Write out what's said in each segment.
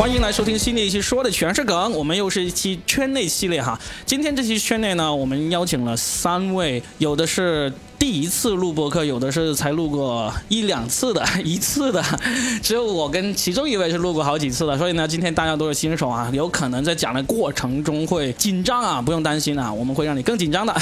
欢迎来收听新的一期，说的全是梗。我们又是一期圈内系列哈。今天这期圈内呢，我们邀请了三位，有的是第一次录播客，有的是才录过一两次的，一次的，只有我跟其中一位是录过好几次的。所以呢，今天大家都是新手啊，有可能在讲的过程中会紧张啊，不用担心啊，我们会让你更紧张的。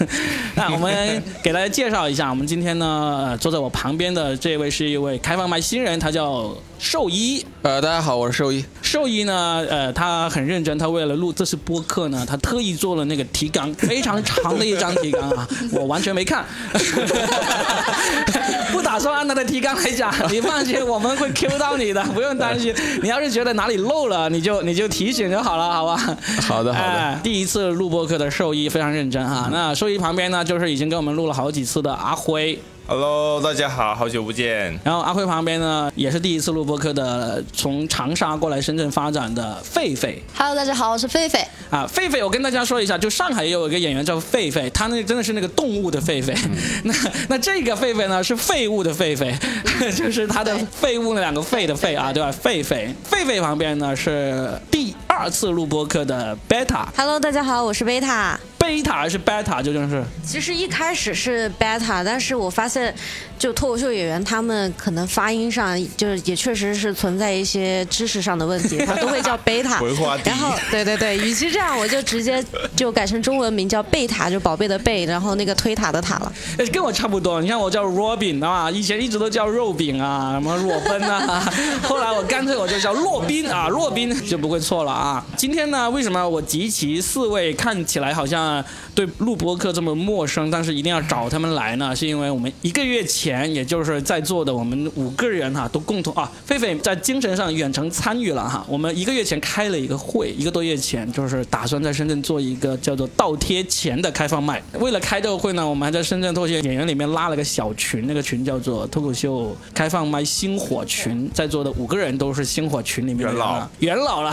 那我们给大家介绍一下，我们今天呢，坐在我旁边的这位是一位开放麦新人，他叫兽医。呃，大家好，我是兽医。兽医呢，呃，他很认真，他为了录这次播客呢，他特意做了那个提纲，非常长的一张提纲啊，我完全没看，不打算按他的提纲来讲，你放心，我们会 Q 到你的，不用担心。你要是觉得哪里漏了，你就你就提醒就好了，好吧？好的，好的。哎，第一次录播客的兽医非常认真哈。那兽医旁边呢，就是已经跟我们录了好几次的阿辉。Hello，大家好，好久不见。然后阿辉旁边呢，也是第一次录播客的，从长沙过来深圳发展的狒狒 Hello，大家好，我是狒狒。啊，狒狒，我跟大家说一下，就上海也有一个演员叫狒狒，他那真的是那个动物的狒狒。那那这个狒狒呢是废物的狒狒，就是他的废物那两个废的废啊，对吧？狒狒，狒狒旁边呢是第二次录播客的贝塔，Hello，大家好，我是贝塔。贝塔还是贝塔？究竟是？其实一开始是贝塔但是我发现，就脱口秀演员他们可能发音上，就是也确实是存在一些知识上的问题，他都会叫贝塔。然后，对对对，与其这样，我就直接就改成中文名叫贝塔，就宝贝的贝，然后那个推塔的塔了。哎，跟我差不多。你看我叫 Robin 啊，以前一直都叫肉饼啊，什么裸奔啊，后来我干脆我就叫洛宾啊，洛宾就不会错了啊。今天呢，为什么我集齐四位看起来好像对录播课这么陌生，但是一定要找他们来呢？是因为我们一个月前，也就是在座的我们五个人哈、都共同啊，狒狒在精神上远程参与了哈。我们一个月前开了一个会，一个多月前就是打算在深圳做一个叫做倒贴钱的开放麦。为了开这个会呢，我们还在深圳脱口秀演员里面拉了个小群，那个群叫做脱口秀开放麦星火群，在座的五个人都是星火群里面的元老元老了，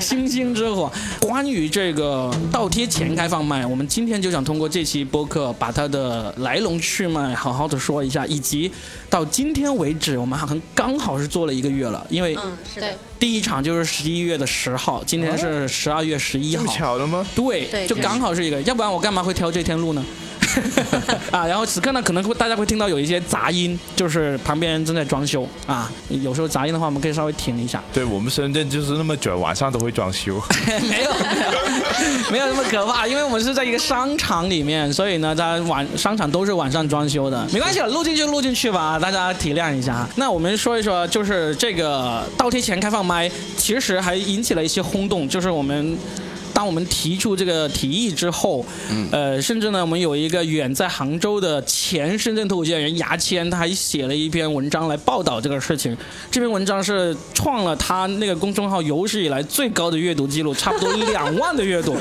星星之火。关于这个倒贴钱开放麦，我们今天就想通过这期播客把它的来龙去脉好好的说一下，以及到今天为止，我们好像刚好是做了一个月了，因为嗯，是的。第一场就是十一月的十号，今天是十二月十一号。巧了吗？对，就刚好是一个，要不然我干嘛会挑这天录呢？啊，然后此刻呢，可能会大家会听到有一些杂音，就是旁边正在装修啊。有时候杂音的话，我们可以稍微停一下。对我们深圳就是那么卷，晚上都会装修。没有，没有，没有那么可怕，因为我们是在一个商场里面，所以呢，在晚商场都是晚上装修的，没关系了，录进去录进去吧，大家体谅一下。那我们说一说，就是这个倒贴钱开放麦，其实还引起了一些轰动，就是我们。当我们提出这个提议之后，呃，甚至呢，我们有一个远在杭州的前深圳脱口秀演员牙签，他还写了一篇文章来报道这个事情。这篇文章是创了他那个公众号有史以来最高的阅读记录，差不多 两万的阅读。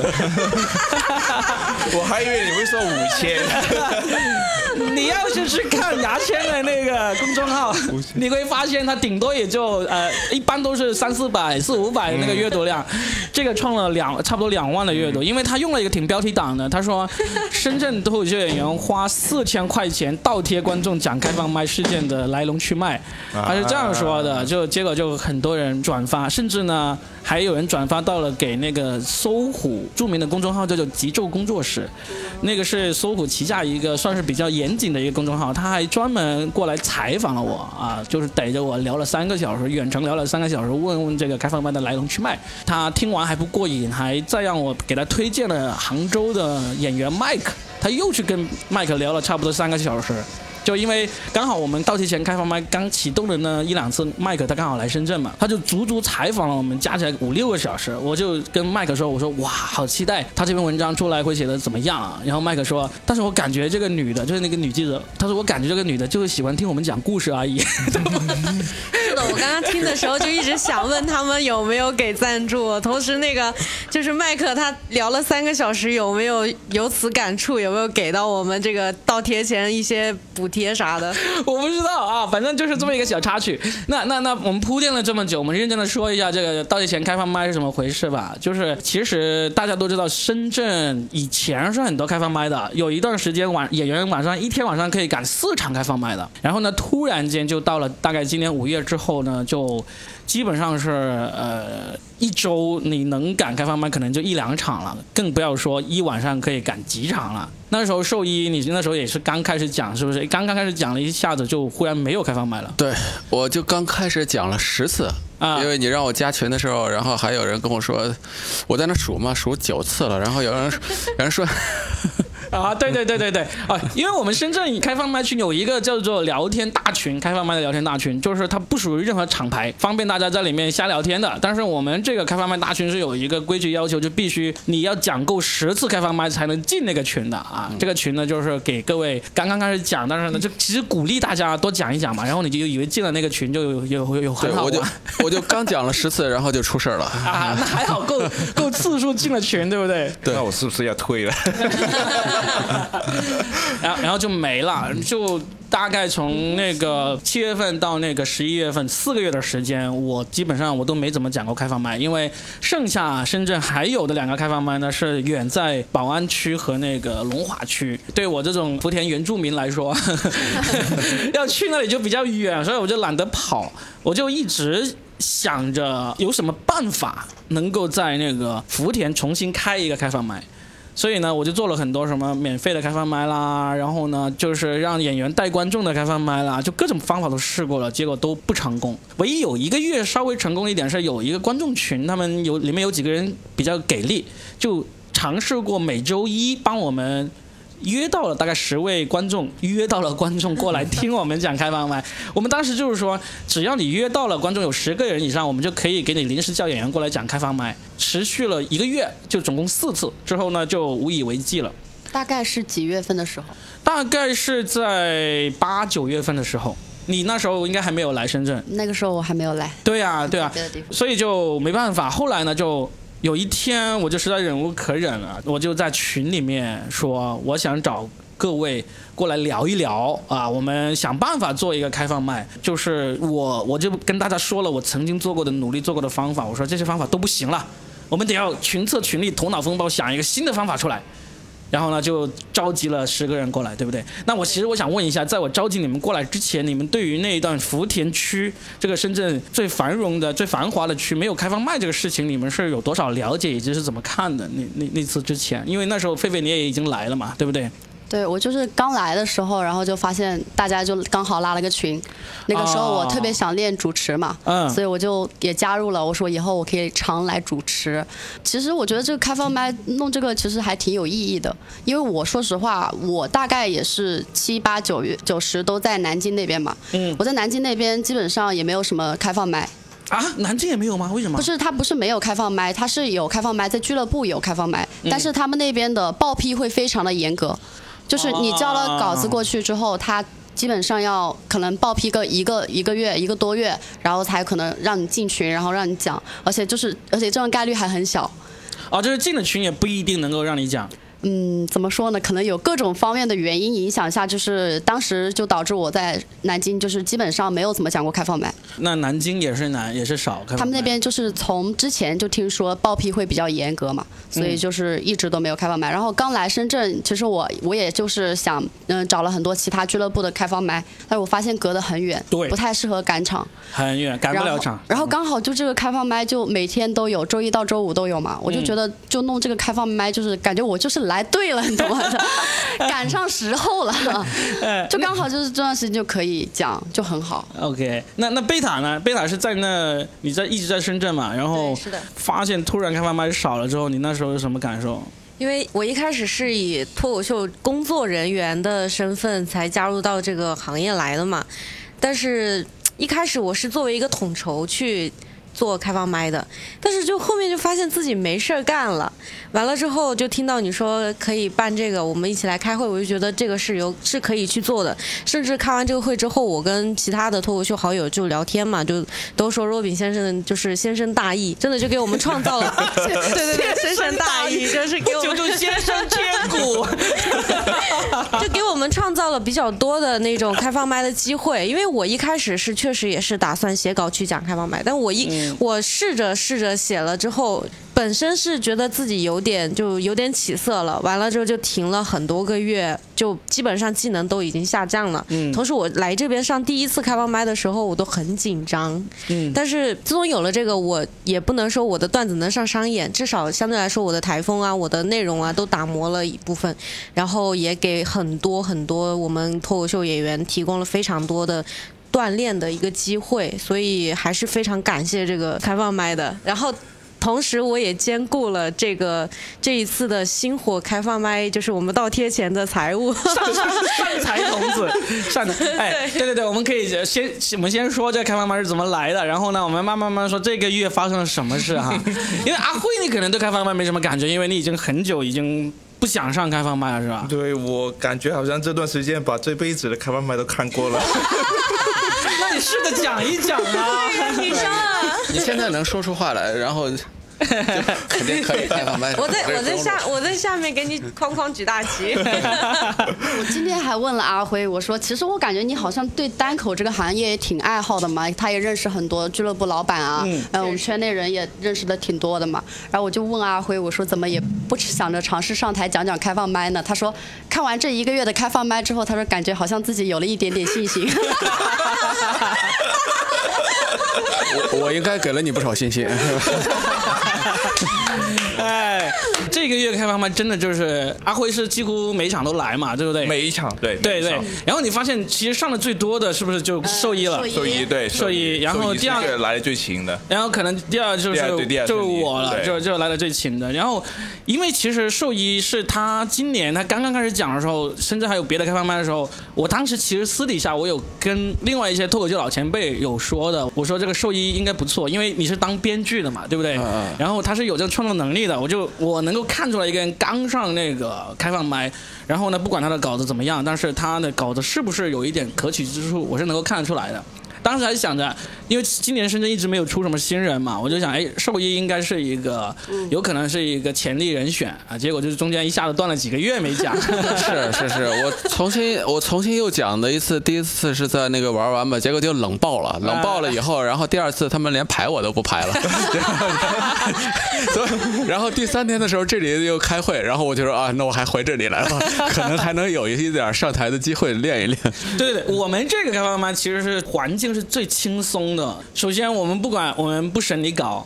我还以为你会说五千。你要是去看牙签的那个公众号，你会发现他顶多也就呃，一般都是三四百、四五百的那个阅读量，这个创了两差不多两万的阅读，因为他用了一个挺标题党的，他说 深圳脱口秀演员花四千块钱倒贴观众讲开放麦事件的来龙去脉，他是这样说的，就结果就很多人转发，甚至呢还有人转发到了给那个搜狐著名的公众号叫做极昼工作室，那个是搜狐旗下一个算是比较严谨的一个公众号，他还专门过来采访了我啊，就是逮着我聊了三个小时，远程聊了三个小时，问问这个开放麦的来龙去脉。他听完还不过瘾，还再让我给他推荐了杭州的演员麦克，他又去跟麦克聊了差不多三个小时。就因为刚好我们倒贴钱开放麦刚启动的那一两次，麦克他刚好来深圳嘛，他就足足采访了我们加起来五六个小时。我就跟麦克说，我说哇，好期待他这篇文章出来会写的怎么样啊？然后麦克说，但是我感觉这个女的，就是那个女记者，他说我感觉这个女的就是喜欢听我们讲故事而已。是的，我刚刚听的时候就一直想问他们有没有给赞助，同时那个就是麦克他聊了三个小时，有没有由此感触，有没有给到我们这个倒贴钱一些补贴啥的？我不知道啊，反正就是这么一个小插曲。那那那我们铺垫了这么久，我们认真的说一下这个倒贴钱开放麦是怎么回事吧。就是其实大家都知道，深圳以前是很多开放麦的，有一段时间晚演员晚上一天晚上可以赶四场开放麦的。然后呢，突然间就到了大概今年五月之后呢，就基本上是呃一周你能赶开放麦可能就一两场了，更不要说一晚上可以赶几场了。那时候兽医，你那时候也是刚开始讲，是不是？刚刚开始讲了一下子，就忽然没有开放麦了。对，我就刚开始讲了十次，啊因为你让我加群的时候，然后还有人跟我说，我在那数嘛，数九次了，然后有人有人说，啊，对对对对对啊！因为我们深圳开放麦群有一个叫做聊天大群，开放麦的聊天大群，就是它不属于任何厂牌，方便大家在里面瞎聊天的。但是我们这个开放麦大群是有一个规矩要求，就必须你要讲够十次开放麦才能进那个群的啊。这个群呢，就是给各位刚刚开始讲，但是呢，就其实鼓励大家多讲一讲嘛，然后你就以为进了那个群就有有有有对很，好我就。我就刚讲了十次，然后就出事儿了。啊，那还好够够次数进了群，对不对？对那我是不是要退了？然后然后就没了，就大概从那个七月份到那个十一月份四个月的时间，我基本上我都没怎么讲过开放麦，因为剩下深圳还有的两个开放麦呢是远在宝安区和那个龙华区，对我这种福田原住民来说，要去那里就比较远，所以我就懒得跑，我就一直。想着有什么办法能够在那个福田重新开一个开放麦，所以呢，我就做了很多什么免费的开放麦啦，然后呢，就是让演员带观众的开放麦啦，就各种方法都试过了，结果都不成功。唯一有一个月稍微成功一点是有一个观众群，他们有里面有几个人比较给力，就尝试过每周一帮我们。约到了大概十位观众，约到了观众过来听我们讲开放麦。我们当时就是说，只要你约到了观众有十个人以上，我们就可以给你临时叫演员过来讲开放麦。持续了一个月，就总共四次，之后呢就无以为继了。大概是几月份的时候？大概是在八九月份的时候，你那时候应该还没有来深圳。那个时候我还没有来，对啊，对啊所以就没办法。后来呢，就有一天我就实在忍无可忍了，我就在群里面说，我想找各位过来聊一聊啊，我们想办法做一个开放麦。就是我我就跟大家说了我曾经做过的努力做过的方法，我说这些方法都不行了，我们得要群策群力，头脑风暴，想一个新的方法出来。然后呢，就召集了十个人过来，对不对？那我其实我想问一下，在我召集你们过来之前，你们对于那一段福田区这个深圳最繁荣的、最繁华的区没有开放卖这个事情，你们是有多少了解，以及是怎么看的？那那那次之前，因为那时候狒狒你也已经来了嘛，对不对？对我就是刚来的时候，然后就发现大家就刚好拉了个群，那个时候我特别想练主持嘛，嗯所以我就也加入了。我说以后我可以常来主持。其实我觉得这个开放麦弄这个其实还挺有意义的，因为我说实话，我大概也是七八九月九十都在南京那边嘛，嗯我在南京那边基本上也没有什么开放麦，啊，南京也没有吗？为什么？不是，他不是没有开放麦，他是有开放麦，在俱乐部有开放麦，但是他们那边的报批会非常的严格，就是你交了稿子过去之后，他基本上要可能报批个一个一个月一个多月，然后才可能让你进群，然后让你讲，而且就是而且这种概率还很小。啊，就是进了群也不一定能够让你讲。嗯，怎么说呢？可能有各种方面的原因影响下，就是当时就导致我在南京就是基本上没有怎么讲过开放麦。那南京也是难，也是少。他们那边就是从之前就听说报批会比较严格嘛，所以就是一直都没有开放麦。然后刚来深圳，其实我我也就是想，嗯，找了很多其他俱乐部的开放麦，但是我发现隔得很远，对不太适合赶场，很远，赶不了场。然后刚好就这个开放麦就每天都有，周一到周五都有嘛，我就觉得就弄这个开放麦，就是感觉我就是来对了，你懂吗？赶上时候了，呃就刚好就是这段时间就可以讲，就很好。OK，那那贝塔呢？贝塔是在那你在一直在深圳嘛，然后是的发现突然开放麦少了之后，你那时候有什么感受？因为我一开始是以脱口秀工作人员的身份才加入到这个行业来的嘛，但是一开始我是作为一个统筹去做开放麦的，但是就后面就发现自己没事儿干了，完了之后就听到你说可以办这个，我们一起来开会，我就觉得这个是有是可以去做的，甚至开完这个会之后，我跟其他的脱口秀好友就聊天嘛，就都说若饼先生就是先生大义，真的就给我们创造了，对对对，先生大义 就是给我们先生千古。就给我们创造了比较多的那种开放麦的机会。因为我一开始是确实也是打算写稿去讲开放麦，但我一、我试着试着写了之后。本本身是觉得自己有点就有点起色了，完了之后就停了很多个月，就基本上技能都已经下降了。嗯同时我来这边上第一次开放麦的时候，我都很紧张。嗯，但是自从有了这个，我也不能说我的段子能上商演，至少相对来说我的台风啊、我的内容啊都打磨了一部分，然后也给很多很多我们脱口秀演员提供了非常多的。锻炼的一个机会，所以还是非常感谢这个开放麦的。然后，同时我也兼顾了这个这一次的星火开放麦，就是我们倒贴钱的财务。上上财童子，上的哎，对对对，我们可以先我们先说这开放麦是怎么来的，然后呢，我们慢慢慢慢说这个月发生了什么事哈。因为阿辉你可能对开放麦没什么感觉，因为你已经很久已经不想上开放麦了，是吧？对我感觉好像这段时间把这辈子的开放麦都看过了。试着讲一讲啊。你说啊，你现在能说出话来，然后就 肯定可以开放麦。我在我在下我在下面给你哐哐举大旗。我今天还问了阿辉，我说其实我感觉你好像对单口这个行业也挺爱好的嘛，他也认识很多俱乐部老板啊，嗯嗯，我们圈内人也认识的挺多的嘛。然后我就问阿辉，我说怎么也不想着尝试上台讲讲开放麦呢？他说看完这一个月的开放麦之后，他说感觉好像自己有了一点点信心。我我应该给了你不少信心。哎，这个月开放麦真的就是阿辉是几乎每场都来嘛，对不对？每一场对对对。然后你发现其实上的最多的是不是就兽医了？兽医对兽医然后第二是来的最勤的。然后可能第二就是就我了，就就来的最勤的。然后，因为其实兽医是他今年他刚刚开始讲的时候，甚至还有别的开放麦的时候，我当时其实私底下我有跟另外一些脱口秀老前辈有说的，我说这个兽医应该不错，因为你是当编剧的嘛，对不对？然后他是有这个创作能力的，我就我能够看出来一个人刚上那个开放麦，然后呢，不管他的稿子怎么样，但是他的稿子是不是有一点可取之处，我是能够看得出来的。当时还想着，因为今年深圳一直没有出什么新人嘛，我就想，哎，兽医应该是一个，有可能是一个潜力人选啊。结果就是中间一下子断了几个月没讲。是是是，我重新我重新又讲的一次，第一次是在那个玩完吧，结果就冷爆了，冷爆了以后，然后第二次他们连排我都不排了，所以然后第三天的时候这里又开会，然后我就说啊，那我还回这里来吧，可能还能有一点上台的机会练一练。对对对，我们这个开放麦其实是环境是最轻松的。首先，我们不管我们不审你稿，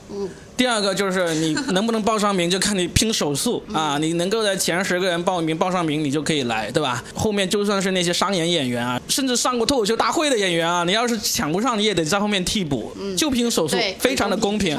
第二个就是你能不能报上名，就看你拼手速啊。你能够在前十个人报名报上名，你就可以来，对吧？后面就算是那些商演演员啊，甚至上过脱口秀大会的演员啊，你要是抢不上，你也得在后面替补，就拼手速，非常的公平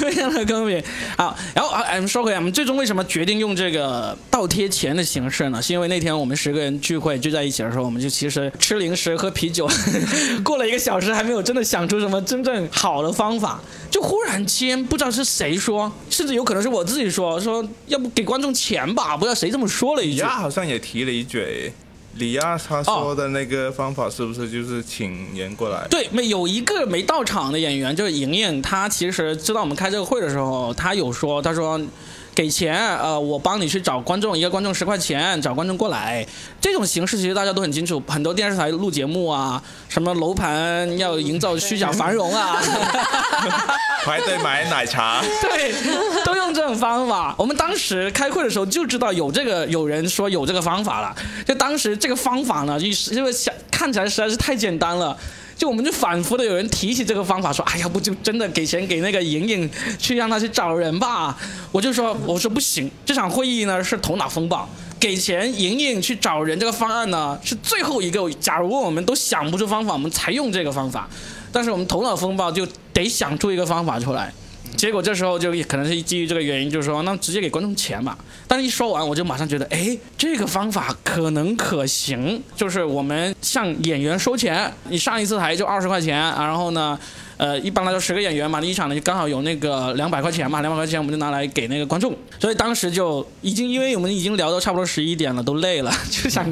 非常的 公平。好，然后啊，哎我们说回来，我们最终为什么决定用这个倒贴钱的形式呢？是因为那天我们十个人聚会聚在一起的时候，我们就其实吃零食喝啤酒，过了一个小时还没有真的想出什么真正好的方法，就忽然间不知道是谁说，甚至有可能是我自己说，说要不给观众钱吧，不知道谁这么说了一句。李亚好像也提了一嘴，李亚他说的那个方法是不是就是请人过来？对，没有一个没到场的演员，就是莹莹，她其实知道我们开这个会的时候，她有说，她说给钱，呃，我帮你去找观众，一个观众十块钱，找观众过来。这种形式其实大家都很清楚，很多电视台录节目啊，什么楼盘要营造虚假繁荣啊，排队买奶茶，对，都用这种方法。我们当时开会的时候就知道有这个，有人说有这个方法了。就当时这个方法呢，就是因为想看起来实在是太简单了。就我们就反复的有人提起这个方法，说，哎，呀不就真的给钱给那个莹莹去让他去找人吧。我就说，我说不行，这场会议呢是头脑风暴，给钱莹莹去找人这个方案呢是最后一个。假如我们都想不出方法，我们才用这个方法。但是我们头脑风暴就得想出一个方法出来。结果这时候就可能是基于这个原因，就是说那直接给观众钱嘛。但是一说完，我就马上觉得，哎，这个方法可能可行，就是我们向演员收钱，你上一次台就二十块钱，然后呢，呃，一般来说十个演员嘛，你一场呢就刚好有那个两百块钱嘛，两百块钱我们就拿来给那个观众。所以当时就已经，因为我们已经聊到差不多十一点了，都累了，就想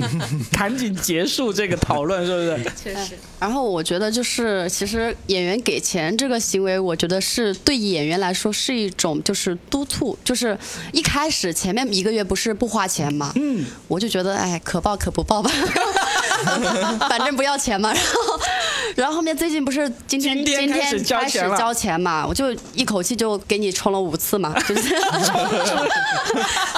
赶紧结束这个讨论，是不是？确实，然后我觉得就是，其实演员给钱这个行为，我觉得是对演员来说是一种就是督促，就是一开始前面一个月不是不花钱嘛，嗯，我就觉得哎可报可不报吧，反正不要钱嘛。然后然后后面最近不是今天今天开始交钱嘛，我就一口气就给你充了五次嘛，就是。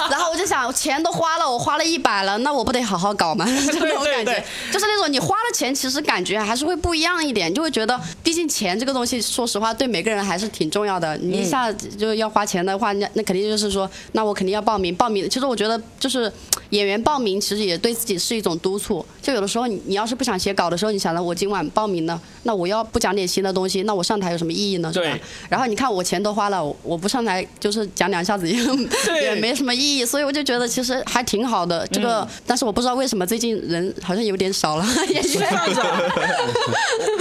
然后我就想，钱都花了，我花了一百了，那我不得好好搞吗？就那种感觉对对，就是那种你花了钱，其实感觉还是会不一样一点，就会觉得，毕竟钱这个东西，说实话对每个人还是挺重要的。你一下子就要花钱的话，那那肯定就是说，那我肯定要报名，报名。其实我觉得就是演员报名，其实也对自己是一种督促。就有的时候你你要是不想写稿的时候，你想着我今晚报名了，那我要不讲点新的东西，那我上台有什么意义呢？对？然后你看我钱都花了，我我不上台就是讲两下子 也没什么意义，所以我就觉得其实还挺好的。这个，但是我不知道为什么最近人好像有点少了，也是这。样子啊，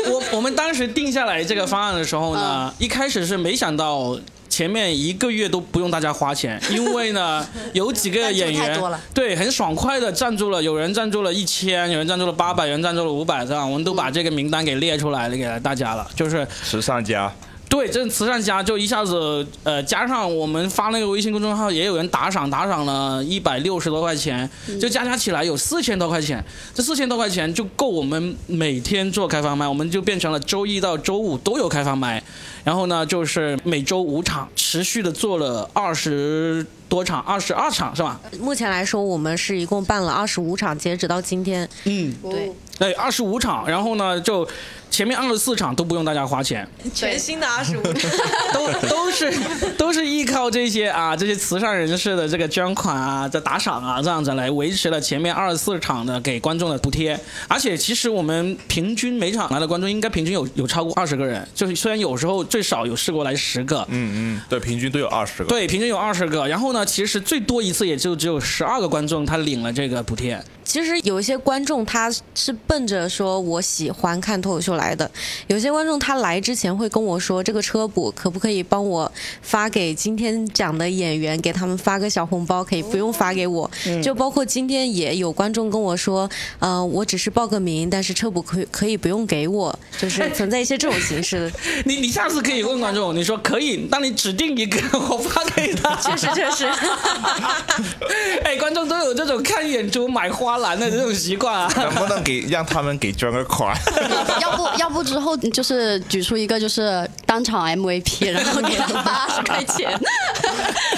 我我们当时定下来这个方案的时候呢，一开始是没想到。前面一个月都不用大家花钱，因为呢，有几个演员对很爽快的赞助了，有人赞助了一千，有人赞助了八百，有人赞助了五百，这样我们都把这个名单给列出来了，给大家了，就是时尚家，对，这慈善家就一下子呃，加上我们发那个微信公众号，也有人打赏，打赏了一百六十多块钱，就加加起来有四千多块钱。这四千多块钱就够我们每天做开放麦，我们就变成了周一到周五都有开放麦，然后呢就是每周五场，持续的做了二十多场，二十二场是吧？目前来说，我们是一共办了二十五场，截止到今天。嗯，对，对，二十五场，然后呢就前面二十四场都不用大家花钱，全新的二十五。都都是都是依靠这些啊这些慈善人士的这个捐款啊、在打赏啊这样子来维持了前面二十四场的给观众的补贴，而且其实我们平均每场来的观众应该平均有有超过二十个人，就是虽然有时候最少有试过来十个，嗯嗯，对，平均都有二十个。对，平均有二十个，然后呢，其实最多一次也就只有十二个观众他领了这个补贴，其实有一些观众他是奔着说我喜欢看脱口秀来的，有些观众他来之前会跟我说这个车补可不可以帮我发给今天讲的演员，给他们发个小红包，可以不用发给我。就包括今天也有观众跟我说，呃，我只是报个名，但是车补可以可以不用给我，就是存在一些这种形式的。你你下次可以问观众，你说可以，那你指定一个我发给他，确实确实，哎，观众都有这种看演出买花篮的这种习惯啊。能不能给让他们给捐个款？要不要不之后就是举出一个就是当场 MVP，然后给他发二十块钱，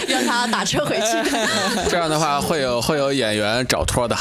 让他打车回去。这样的话会有会有演员找托的，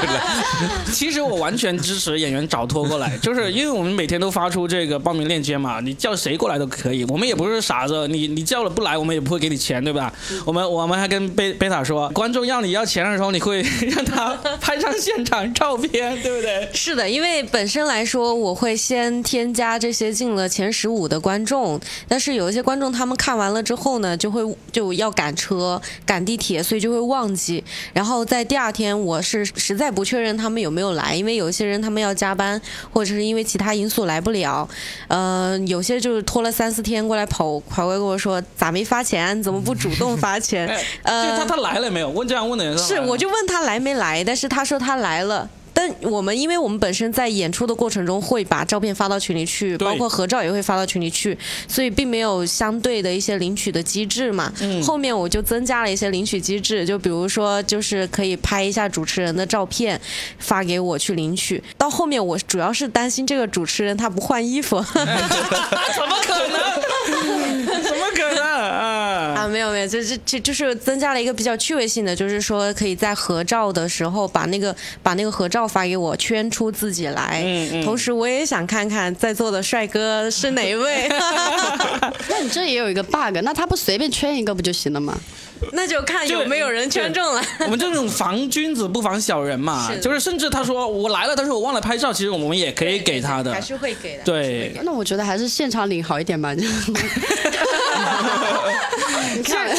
其实我完全支持演员找托过来，就是因为我们每天都发出这个报名链接嘛，你叫谁过来都可以，我们也不是傻子，你你叫了不来，我们也不会给你钱，对吧？我们我们还跟贝贝塔说，观众要你要钱的时候，你会 让他拍张现场照片，对不对？是的，因为本身来说，我会先添加这些进了前十五的观众，但是有一些观众他们看完了之后呢，就会就要赶车、赶地铁，所以就会忘记。然后在第二天，我是实在不确认他们有没有来，因为有一些人他们要加班，或者是因为其他因素来不了。呃，有些就是拖了三四天过来跑跑过来跟我说，咋没发钱？怎么不主动发钱？哎，呃他他来了没有？问这样问的人是，我就问他来没来，但是他说他来了。但我们，因为我们本身在演出的过程中会把照片发到群里去，包括合照也会发到群里去，所以并没有相对的一些领取的机制嘛。嗯后面我就增加了一些领取机制，就比如说，就是可以拍一下主持人的照片发给我去领取。到后面我主要是担心这个主持人他不换衣服。怎么可能？怎么可能啊？啊，没有没有，这这这就是增加了一个比较趣味性的，就是说可以在合照的时候把那个把那个合照发给我，圈出自己来。嗯嗯同时我也想看看在座的帅哥是哪一位，那你这也有一个 bug，那他不随便圈一个不就行了吗？那就看有没有人圈中了。我们这种防君子不防小人嘛，是就是甚至他说我来了，但是我忘了拍照，其实我们也可以给他的还。是会给的。对，那我觉得还是现场领好一点吧。你看，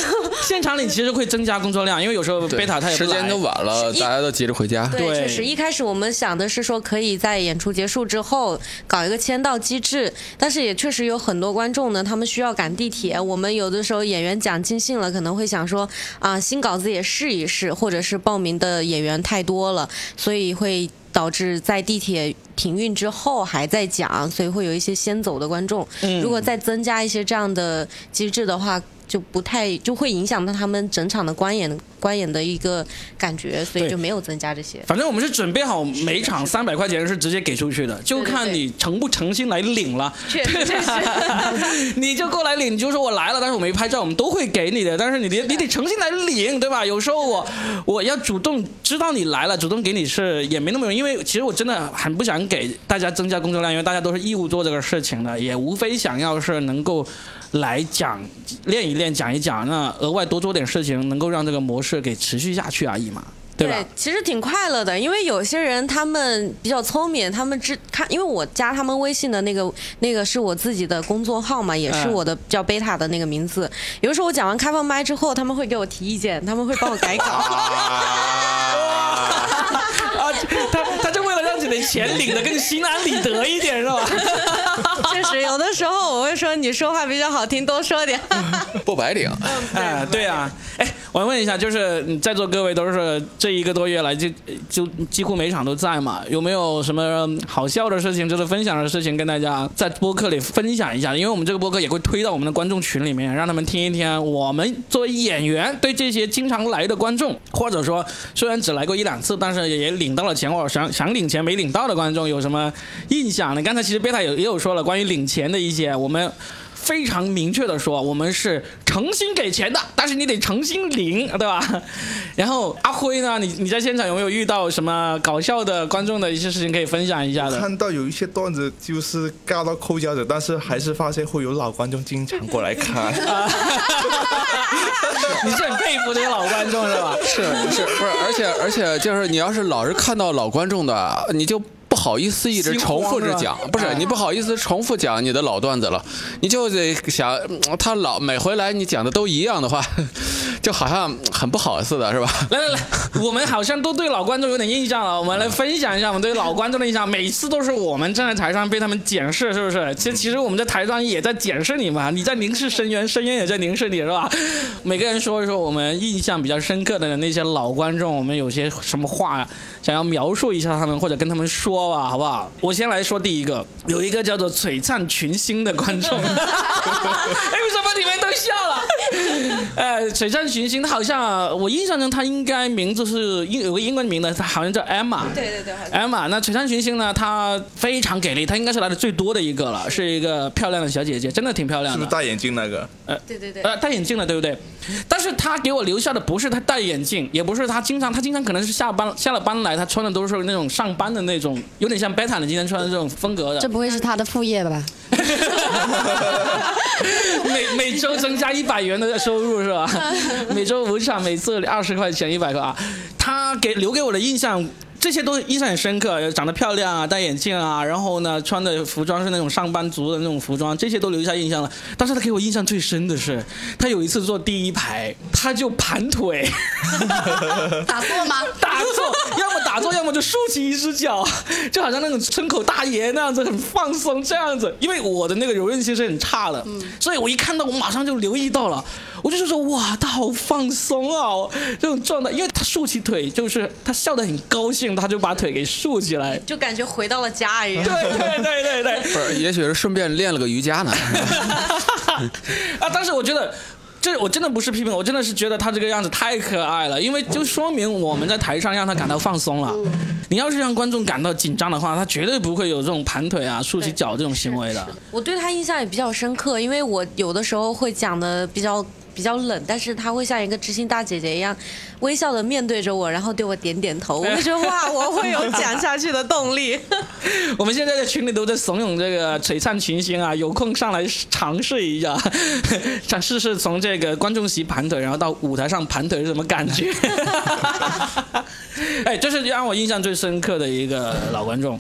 现场领其实会增加工作量，因为有时候贝塔他也时间都晚了，大家都急着回家。对，对确实，一开始我们想的是说，可以在演出结束之后搞一个签到机制，但是也确实有很多观众呢，他们需要赶地铁。我们有的时候演员讲尽兴了，可能会想说啊，新稿子也试一试，或者是报名的演员太多了，所以会。导致在地铁停运之后还在讲，所以会有一些先走的观众。嗯如果再增加一些这样的机制的话，就不太就会影响到他们整场的观演观演的一个感觉，所以就没有增加这些。反正我们是准备好每场三百块钱是直接给出去的，就看你诚不诚心来领了。确实确实，你就过来领，你就说我来了，但是我没拍照，我们都会给你的。但是你得你得诚心来领，对吧？有时候我我要主动知道你来了，主动给你是也没那么容易，因为其实我真的很不想给大家增加工作量，因为大家都是义务做这个事情的，也无非想要是能够来讲练一练，讲一讲，那额外多做点事情，能够让这个模式给持续下去而已嘛，对吧？其实挺快乐的，因为有些人他们比较聪明，他们知看，因为我加他们微信的那个那个是我自己的公众号嘛，也是嗯我的叫贝塔的那个名字。有的时候我讲完开放麦之后，他们会给我提意见，他们会帮我改稿。他就为了让你的钱领的更心安理得一点，是吧？确实，有的时候我会说你说话比较好听，多说点。不白领。哎，对啊，哎，我问一下，就是在座各位都是这一个多月来就就几乎每场都在嘛，有没有什么好笑的事情，就是分享的事情，跟大家在播客里分享一下？因为我们这个播客也会推到我们的观众群里面，让他们听一听我们作为演员对这些经常来的观众，或者说虽然只来过一两次，但是也领到了钱或者想想领钱没领到的观众有什么印象呢？刚才其实贝塔也也有说了关于领钱的一些，我们。非常明确的说，我们是诚心给钱的，但是你得诚心领，对吧？然后阿辉呢，你你在现场有没有遇到什么搞笑的观众的一些事情可以分享一下的？看到有一些段子就是尬到抠脚趾，但是还是发现会有老观众经常过来看。你是很佩服这些老观众是吧？是是不是？而且而且就是你要是老是看到老观众的，你就。不好意思一直重复着讲，不是你不好意思重复讲你的老段子了，你就得想他老每回来你讲的都一样的话，就好像很不好似的，是吧？来来来，我们好像都对老观众有点印象了，我们来分享一下我们对老观众的印象。每次都是我们站在台上被他们检视，是不是？其实其实我们在台上也在检视你嘛，你在凝视深渊，深渊也在凝视你，是吧？每个人说一说我们印象比较深刻的那些老观众，我们有些什么话想要描述一下他们，或者跟他们说吧，好不好？我先来说第一个，有一个叫做璀璨群星的观众，哎，为什么你们都笑了？呃，璀璨群星，他好像我印象中他应该名字是英有个英文名的，他好像叫 Emma。对对对，Emma，那璀璨群星呢？她非常给力，她应该是来的最多的一个了，是一个漂亮的小姐姐，真的挺漂亮的。是不是戴眼镜那个？呃对对对。呃，戴眼镜的，对不对？但是他给我留下的不是他戴眼镜，也不是他经常，他经常可能是下班下了班来，他穿的都是那种上班的那种，有点像贝塔的今天穿的这种风格的这。不会是他的副业吧？每每周增加一百元的收入是吧？每周五场，每次二十块钱一百个啊。他给留给我的印象，这些都印象很深刻，长得漂亮啊，戴眼镜啊，然后呢穿的服装是那种上班族的那种服装，这些都留下印象了。但是他给我印象最深的是，他有一次坐第一排，他就盘腿。打坐吗？打坐，要么打坐，要么就竖起一只脚，就好像那种村口大爷那样子，很放松这样子。因为我的那个柔韧性是很差的，所以我一看到我马上就留意到了，我就是说哇，他好放松啊，这种状态，因为他竖起腿，就是他笑得很高兴，他就把腿给竖起来。就感觉回到了家一样。对对对对对，不是，也许是顺便练了个瑜伽呢。啊，但是我觉得。这我真的不是批评，我真的是觉得他这个样子太可爱了，因为就说明我们在台上让他感到放松了。你要是让观众感到紧张的话，他绝对不会有这种盘腿啊、竖起脚这种行为的。我对他印象也比较深刻，因为我有的时候会讲的比较比较冷，但是她会像一个知心大姐姐一样，微笑的面对着我，然后对我点点头，我就觉得哇，我会有讲下去的动力。我们现在在群里都在怂恿这个璀璨群星啊，有空上来尝试一下，想试试从这个观众席盘腿，然后到舞台上盘腿是什么感觉？哎，这是让我印象最深刻的一个老观众。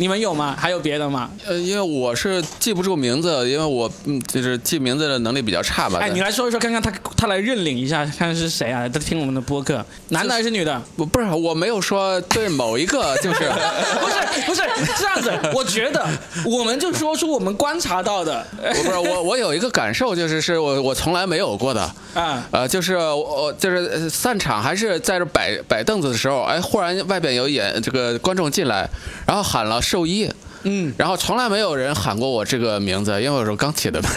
你们有吗？还有别的吗？呃，因为我是记不住名字，因为我嗯，就是记名字的能力比较差吧。哎，你来说一说，看看他他来认领一下，看看是谁啊？他听我们的播客，男的还是女的？我不是，我没有说对某一个，就是 不是不是这样子，我觉得我们就说出我们观察到的我不是我我有一个感受，就是是我我从来没有过的。啊。呃，就是我就是呃散场还是在这摆摆凳子的时候，哎，忽然外边有演这个观众进来，然后喊了兽医，嗯，然后从来没有人喊过我这个名字，因为我是刚起的 嘛。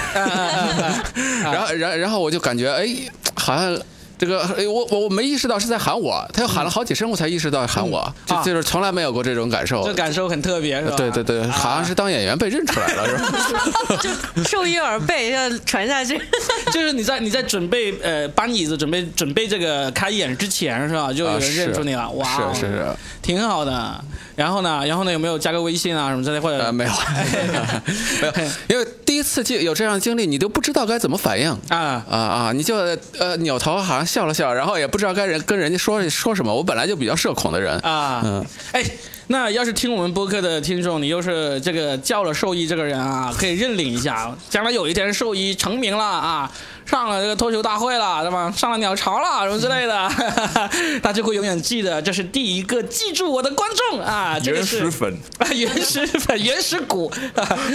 然后，然然后我就感觉，哎，好像。这个哎我我我没意识到是在喊我，他又喊了好几声，我才意识到喊我，就啊就是从来没有过这种感受这。感受很特别，是吧？对对对，好像是当演员被认出来了，是吧？就受益耳背要传下去。就是你在你在准备呃搬椅子，准备准备这个开演之前是吧？就有啊人认出你了，哇哦，是是是，挺好的。然后呢，然后呢，有没有加个微信啊什么之类或者？呃，没有，没有，因为第一次经有这样的经历，你都不知道该怎么反应。啊啊啊！你就呃扭头好像笑了笑，然后也不知道该人跟人家说说什么。我本来就比较社恐的人，啊，嗯，哎，那要是听我们播客的听众，你又是这个叫了兽医这个人啊，可以认领一下，将来有一天兽医成名了啊，上了这个脱球大会了，对吧？上了鸟巢了什么之类的，他就会永远记得这是第一个记住我的观众啊，这个原是始粉，啊，原始粉、原始股，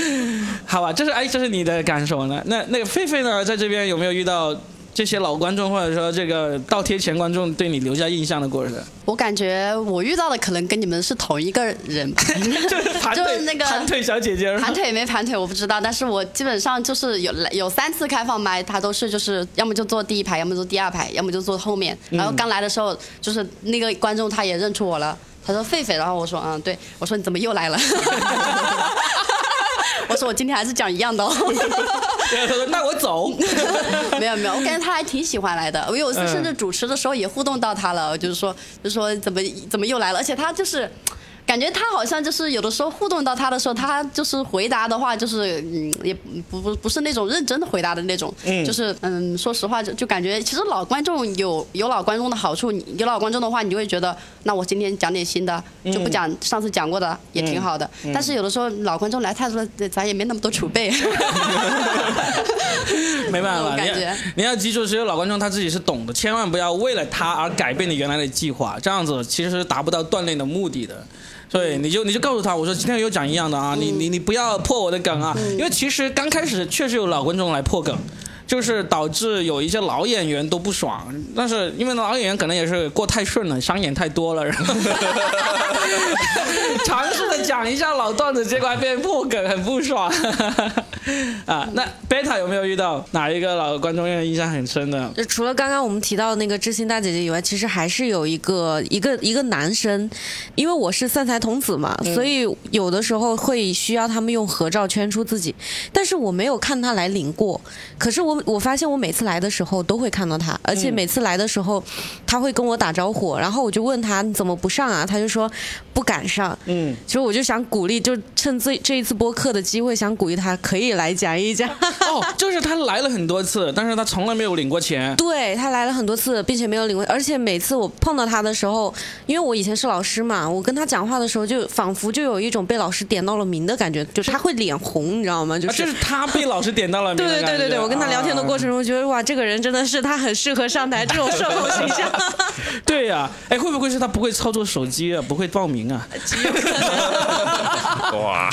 好吧，这是哎，这是你的感受呢。那那个狒狒呢，在这边有没有遇到这些老观众，或者说这个倒贴前观众对你留下印象的过程？我感觉我遇到的可能跟你们是同一个人。就是盘腿就是那个盘腿小姐姐盘腿没盘腿我不知道，但是我基本上就是有有三次开放麦，他都是就是要么就坐第一排，要么坐第二排，要么就坐后面。然后刚来的时候，就是那个观众他也认出我了，他说狒狒，然后我说嗯对，我说你怎么又来了？我说我今天还是讲一样的、哦。那我走。没有没有，我感觉他还挺喜欢来的。我有一次甚至主持的时候也互动到他了，就是说就是说怎么怎么又来了，而且他就是。感觉他好像就是有的时候互动到他的时候，他就是回答的话，就是嗯，也不不不是那种认真的回答的那种，就是嗯，说实话就就感觉其实老观众有有老观众的好处，有老观众的话，你就会觉得那我今天讲点新的，就不讲上次讲过的也挺好的。但是有的时候老观众来太多了，咱也没那么多储备。没办法，感觉你要你要记住，只有老观众他自己是懂的，千万不要为了他而改变你原来的计划，这样子其实是达不到锻炼的目的的。所以你就你就告诉他，我说今天又讲一样的啊，你你你不要破我的梗啊，因为其实刚开始确实有老观众来破梗。就是导致有一些老演员都不爽，但是因为老演员可能也是过太顺了，商演太多了，然后 尝试的讲一下老段子，结果还变破梗，很不爽。啊，那贝塔有没有遇到哪一个老观众印象很深的？就除了刚刚我们提到的那个知心大姐姐以外，其实还是有一个一个一个男生，因为我是散财童子嘛，所以有的时候会需要他们用合照圈出自己，但是我没有看他来领过。可是我我发现我每次来的时候都会看到他，而且每次来的时候他会跟我打招呼，然后我就问他你怎么不上啊？他就说不敢上。嗯，其实我就想鼓励，就趁这这一次播客的机会，想鼓励他可以来讲一讲。哦，就是他来了很多次，但是他从来没有领过钱。对他来了很多次，并且没有领过，而且每次我碰到他的时候，因为我以前是老师嘛，我跟他讲话的时候，就仿佛就有一种被老师点到了名的感觉，就是他会脸红，你知道吗？就啊，是。就是他被老师点到了名对的感觉。对对对对，我跟他聊天的过程中，我觉得哇，这个人真的是他很适合上台这种 社恐形象。啊对呀、哎，会不会是他不会操作手机啊，不会报名啊？哇，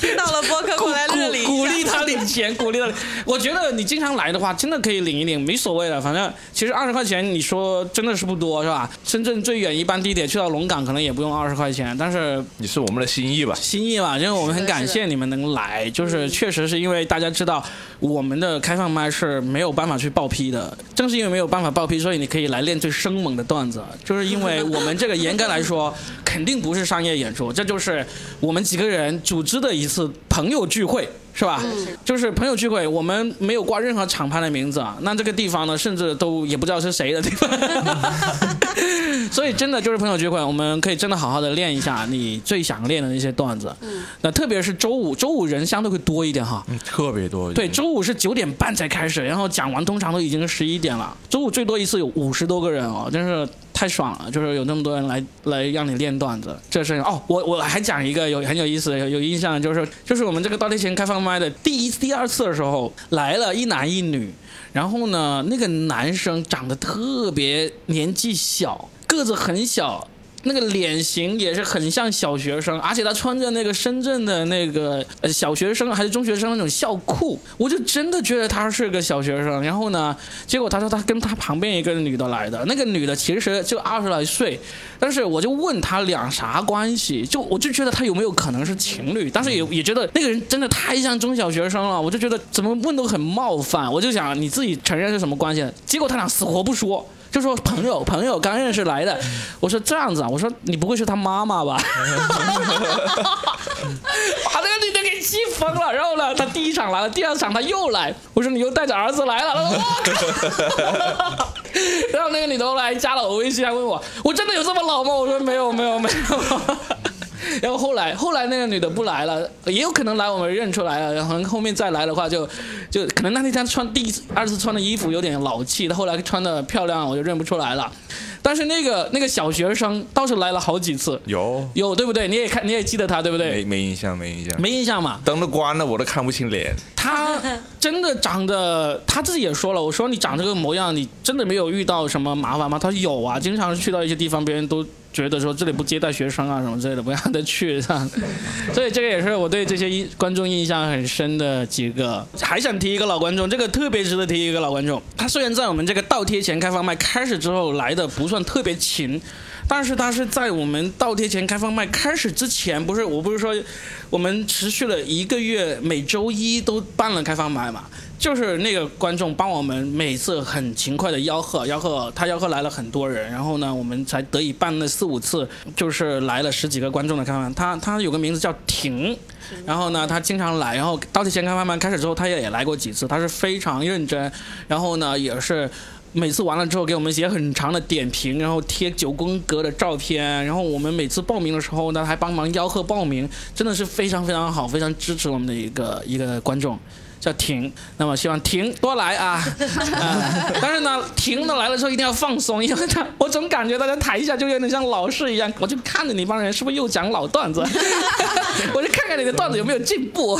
听到了播客过来热领鼓鼓励他领钱，鼓励他。我觉得你经常来的话，真的可以领一领，没所谓的。反正其实二十块钱，你说真的是不多，是吧？深圳最远一班地铁去到龙岗，可能也不用二十块钱，但是你是我们的心意吧？心意嘛，因为我们很感谢你们能来，就是确实是因为大家知道我们的开放麦是没有办法去报批的，正是因为没有办法报批，所以你可以来练最生猛的段子，就是因为我们这个严格来说肯定不是商业演出，这就是我们几个人组织的一次朋友聚会。是吧？就是朋友聚会，我们没有挂任何厂牌的名字啊。那这个地方呢，甚至都也不知道是谁的地方。所以真的就是朋友聚会，我们可以真的好好的练一下你最想练的那些段子。那特别是周五，周五人相对会多一点哈。嗯，特别多。对，周五是九点半才开始，然后讲完通常都已经是十一点了。周五最多一次有五十多个人哦，真是太爽了，就是有那么多人来来让你练段子，这是哦。我我还讲一个有很有意思、有有印象，就是就是我们这个倒贴钱开放麦的第一、第二次的时候，来了一男一女，然后呢，那个男生长得特别年纪小，个子很小。那个脸型也是很像小学生，而且他穿着那个深圳的那个呃小学生还是中学生那种校裤，我就真的觉得他是个小学生。然后呢，结果他说他跟他旁边一个女的来的，那个女的其实就二十来岁，但是我就问他俩啥关系，就我就觉得他有没有可能是情侣，但是也 也觉得那个人真的太像中小学生了，我就觉得怎么问都很冒犯，我就想你自己承认是什么关系，结果他俩死活不说。就说朋友，朋友刚认识来的。我说这样子啊，我说你不会是他妈妈吧？把那个女的给气疯了。然后呢，他第一场来了，第二场他又来。我说你又带着儿子来了。他说我 然后那个女的后来加了我微信，还问我，我真的有这么老吗？我说没有，没有，没有。然后后来，后来那个女的不来了，也有可能来我们认出来了。然后后面再来的话就，就可能那天穿第一次、二次穿的衣服有点老气，她后来穿的漂亮，我就认不出来了。但是那个那个小学生倒是来了好几次，有有对不对？你也看，你也记得他对不对？没没印象，没印象，没印象嘛？灯都关了，我都看不清脸。他真的长得，他自己也说了，我说你长这个模样，你真的没有遇到什么麻烦吗？他说有啊，经常去到一些地方，别人都。觉得说这里不接待学生啊什么之类的，不让他去，所以这个也是我对这些观众印象很深的几个。还想提一个老观众，这个特别值得提一个老观众。他虽然在我们这个倒贴钱开放麦开始之后来的不算特别勤，但是他是在我们倒贴钱开放麦开始之前，不是我不是说我们持续了一个月，每周一都办了开放麦嘛。就是那个观众帮我们每次很勤快的吆喝，吆喝他吆喝来了很多人，然后呢，我们才得以办了四五次，就是来了十几个观众的开放他他有个名字叫婷，然后呢，他经常来，然后到底前开放麦开始之后，他也也来过几次，他是非常认真，然后呢，也是每次完了之后给我们写很长的点评，然后贴九宫格的照片，然后我们每次报名的时候呢，还帮忙吆喝报名，真的是非常非常好，非常支持我们的一个一个观众。叫停，那么希望停多来啊！但是呢，停的来了之后一定要放松，因为他 我总感觉大家台下就有点像老师一样，我就看着你帮人是不是又讲老段子，我就看看你的段子有没有进步，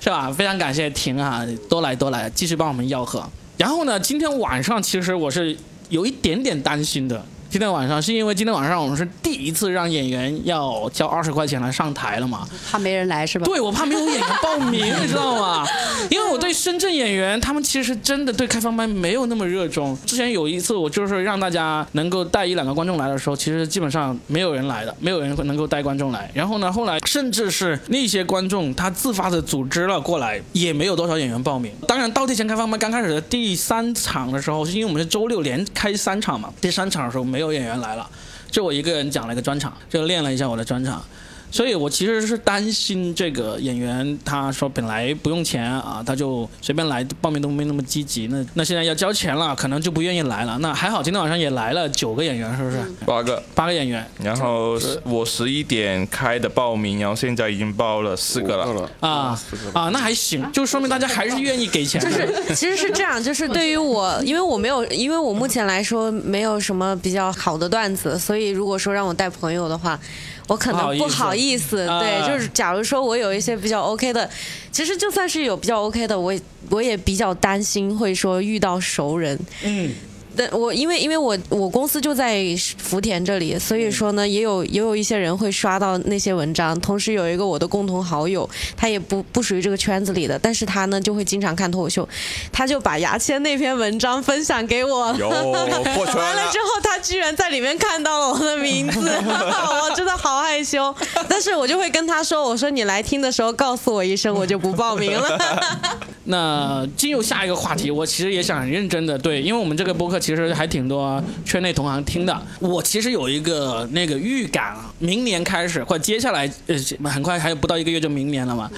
是吧？非常感谢婷啊，多来多来，继续帮我们吆喝。然后呢，今天晚上其实我是有一点点担心的。今天晚上是因为今天晚上我们是第一次让演员要交二十块钱来上台了嘛？怕没人来是吧？对，我怕没有演员报名，你知道吗？因为我对深圳演员，他们其实真的对开放麦没有那么热衷。之前有一次，我就是让大家能够带一两个观众来的时候，其实基本上没有人来的，没有人能够带观众来。然后呢，后来甚至是那些观众他自发的组织了过来，也没有多少演员报名。当然，倒提前开放麦刚开始的第三场的时候，是因为我们是周六连开三场嘛，第三场的时候没有演员来了，就我一个人讲了一个专场，就练了一下我的专场。所以我其实是担心这个演员，他说本来不用钱啊，他就随便来报名都没那么积极。那那现在要交钱了，可能就不愿意来了。那还好，今天晚上也来了九个演员，是不是？八个，八个演员。然后我十一点开的报名，然后现在已经报了四个了。啊啊，那还行，就说明大家还是愿意给钱。就是其实是这样，就是对于我，因为我没有，因为我目前来说没有什么比较好的段子，所以如果说让我带朋友的话。我可能不好意思，对，就是假如说我有一些比较 OK 的，其实就算是有比较 OK 的，我我也比较担心会说遇到熟人。嗯。但我因为因为我我公司就在福田这里，所以说呢，也有也有一些人会刷到那些文章。同时有一个我的共同好友，他也不不属于这个圈子里的，但是他呢就会经常看脱口秀，他就把牙签那篇文章分享给我。有完了之后，他居然在里面看到了我的名字，我真的好害羞。但是我就会跟他说：“我说你来听的时候告诉我一声，我就不报名了。”那进入下一个话题，我其实也想很认真的对，因为我们这个播客。其实还挺多圈内同行听的。我其实有一个那个预感啊，明年开始或接下来呃，很快还有不到一个月就明年了嘛。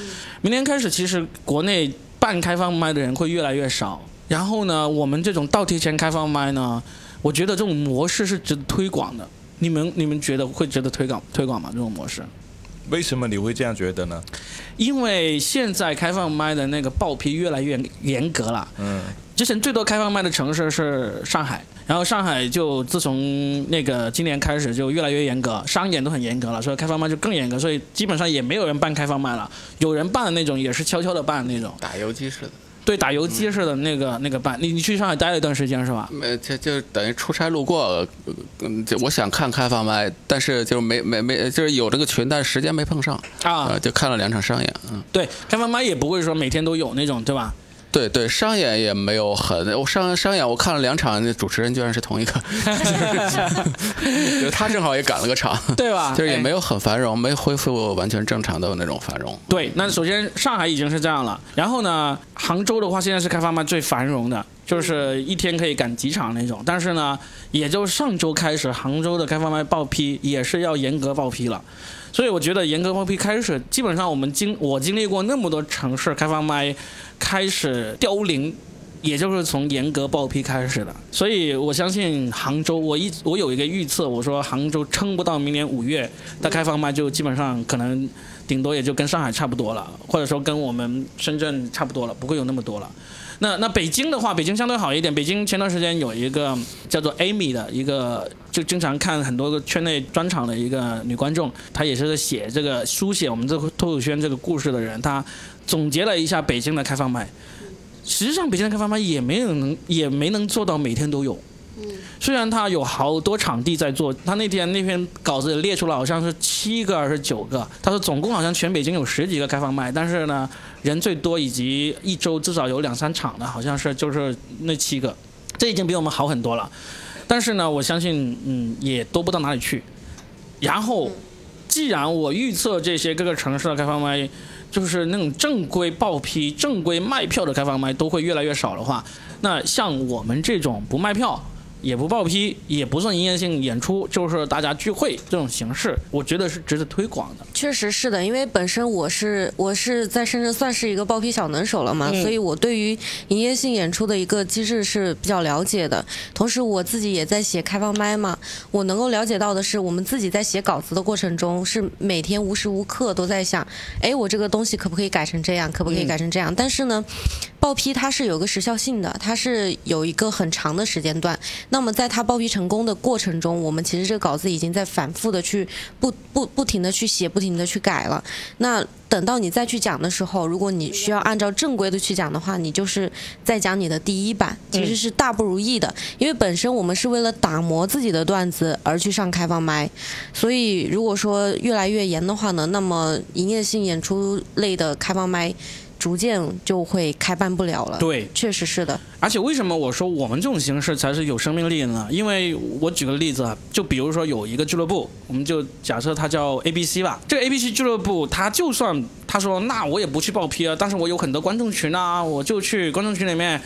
明年开始，其实国内半开放麦的人会越来越少。然后呢，我们这种倒贴钱开放麦呢，我觉得这种模式是值得推广的。你们你们觉得会值得推广推广吗？这种模式？为什么你会这样觉得呢？因为现在开放麦的那个报批越来越严格了。嗯。之前最多开放麦的城市是上海，然后上海就自从那个今年开始就越来越严格，商演都很严格了，所以开放麦就更严格，所以基本上也没有人办开放麦了。有人办的那种也是悄悄的办那种，打游击似的。对，打游击似的那个那个班，你你去上海待了一段时间是吧？没，就就等于出差路过，嗯，就我想看开放麦，但是就没没没，就是有这个群，但是时间没碰上啊呃，就看了两场商演，嗯，对，开放麦也不会说每天都有那种，对吧？对对，商演也没有很，我上商演我看了两场，那主持人居然是同一个，就他正好也赶了个场，对吧就是也哎没有很繁荣，没恢复完全正常的那种繁荣。对，那首先上海已经是这样了，然后呢，杭州的话现在是开放麦最繁荣的，就是一天可以赶几场那种。但是呢，也就上周开始，杭州的开放麦报批也是要严格报批了。所以我觉得严格报批开始，基本上我们经我经历过那么多城市开放麦开始凋零，也就是从严格报批开始的。所以我相信杭州，我一我有一个预测，我说杭州撑不到明年五月，它开放嘛就基本上可能顶多也就跟上海差不多了，或者说跟我们深圳差不多了，不会有那么多了。那那北京的话，北京相对好一点。北京前段时间有一个叫做 Amy 的一个，就经常看很多个圈内专场的一个女观众，她也是写这个书写我们这个脱口圈这个故事的人，她总结了一下北京的开放麦。实际上，北京的开放麦也没有能也没能做到每天都有。虽然他有好多场地在做，他那天那篇稿子列出了好像是七个还是九个，他说总共好像全北京有十几个开放麦，但是呢人最多以及一周至少有两三场的，好像是就是那七个，这已经比我们好很多了。但是呢，我相信嗯也多不到哪里去。然后，既然我预测这些各个城市的开放麦，就是那种正规报批、正规卖票的开放麦都会越来越少的话，那像我们这种不卖票。也不报批，也不算营业性演出，就是大家聚会这种形式，我觉得是值得推广的。确实是的，因为本身我是我是在深圳算是一个报批小能手了嘛，嗯所以我对于营业性演出的一个机制是比较了解的。同时我自己也在写开放麦嘛，我能够了解到的是，我们自己在写稿子的过程中，是每天无时无刻都在想，哎，我这个东西可不可以改成这样，可不可以改成这样？但是呢，报批它是有个时效性的，它是有一个很长的时间段。那么在它报批成功的过程中，我们其实这个稿子已经在反复的去不不不停的去写，不停的去改了。那等到你再去讲的时候，如果你需要按照正规的去讲的话，你就是在讲你的第一版，其实是大不如意的。因为本身我们是为了打磨自己的段子而去上开放麦，所以如果说越来越严的话呢，那么营业性演出类的开放麦逐渐就会开办不了了。对，确实是的。而且为什么我说我们这种形式才是有生命力的呢？因为我举个例子啊，就比如说有一个俱乐部，我们就假设它叫 A B C 吧。这个 A B C 俱乐部，它就算他说那我也不去报批啊，但是我有很多观众群啊，我就去观众群里面。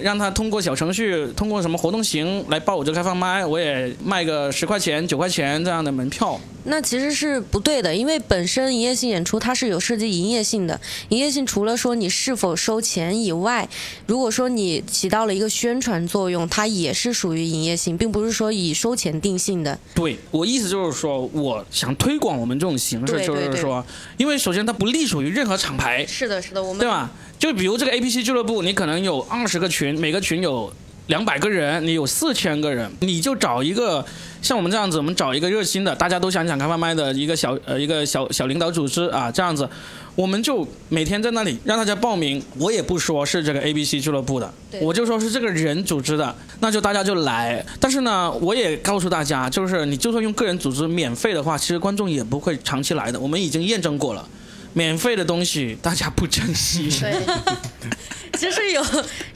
让他通过小程序，通过什么活动型来报我这个开放麦，我也卖个十块钱、九块钱这样的门票。那其实是不对的，因为本身营业性演出它是有涉及营业性的。营业性除了说你是否收钱以外，如果说你起到了一个宣传作用，它也是属于营业性，并不是说以收钱定性的。对我意思就是说，我想推广我们这种形式，就是说，因为首先它不隶属于任何厂牌，是的，是的，我们对吧？就比如这个 A P C 俱乐部，你可能有二十个群，每个群有两百个人，你有四千个人，你就找一个像我们这样子，我们找一个热心的，大家都想想开外卖的一个小呃一个小小领导组织啊，这样子，我们就每天在那里让大家报名。我也不说是这个 A B C 俱乐部的，我就说是这个人组织的，那就大家就来。但是呢，我也告诉大家，就是你就算用个人组织免费的话，其实观众也不会长期来的，我们已经验证过了。免费的东西大家不珍惜，对，就是有，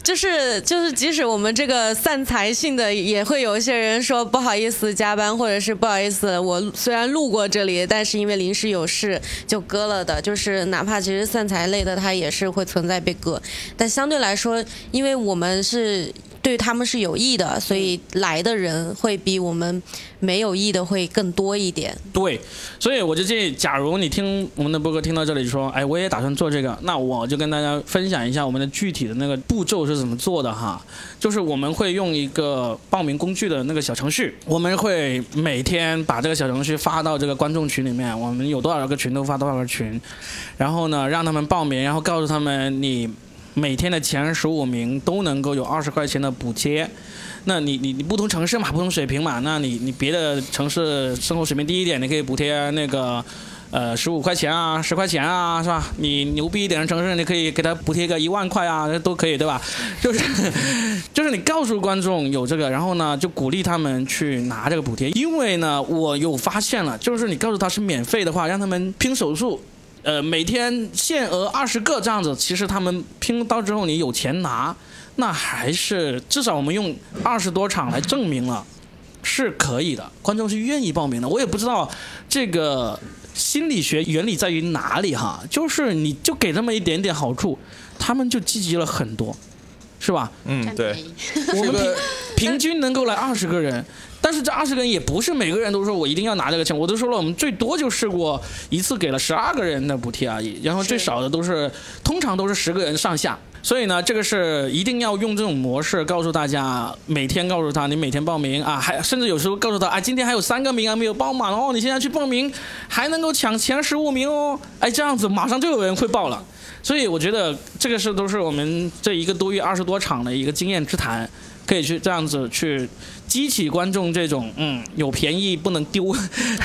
就是就是，即使我们这个散财性的，也会有一些人说不好意思加班，或者是不好意思，我虽然路过这里，但是因为临时有事就割了的。就是哪怕其实散财类的，它也是会存在被割，但相对来说，因为我们是。对他们是有益的，所以来的人会比我们没有益的会更多一点。对，所以我就建议，假如你听我们的播客听到这里说，哎，我也打算做这个，那我就跟大家分享一下我们的具体的那个步骤是怎么做的哈。就是我们会用一个报名工具的那个小程序，我们会每天把这个小程序发到这个观众群里面，我们有多少个群都发多少个群，然后呢让他们报名，然后告诉他们你。每天的前十五名都能够有二十块钱的补贴，那你你你不同城市嘛，不同水平嘛，那你你别的城市生活水平低一点，你可以补贴那个呃十五块钱啊、十块钱啊，是吧？你牛逼一点的城市，你可以给他补贴个一万块啊，都可以，对吧？就是 就是你告诉观众有这个，然后呢就鼓励他们去拿这个补贴，因为呢我有发现了，就是你告诉他是免费的话，让他们拼手速。呃，每天限额二十个这样子，其实他们拼到之后，你有钱拿，那还是至少我们用二十多场来证明了是可以的，观众是愿意报名的。我也不知道这个心理学原理在于哪里哈，就是你就给那么一点点好处，他们就积极了很多，是吧？嗯，对，我们平 平均能够来二十个人，但是这二十个人也不是每个人都说我一定要拿这个钱，我都说了，我们最多就试过一次给了十二个人的补贴而已，然后最少的都是通常都是十个人上下。所以呢，这个是一定要用这种模式告诉大家，每天告诉他你每天报名啊，还甚至有时候告诉他啊，今天还有三个名额没有报满哦，你现在去报名还能够抢前十五名哦，哎，这样子马上就有人会报了。所以我觉得这个是都是我们这一个多月二十多场的一个经验之谈，可以去这样子去激起观众这种嗯有便宜不能丢，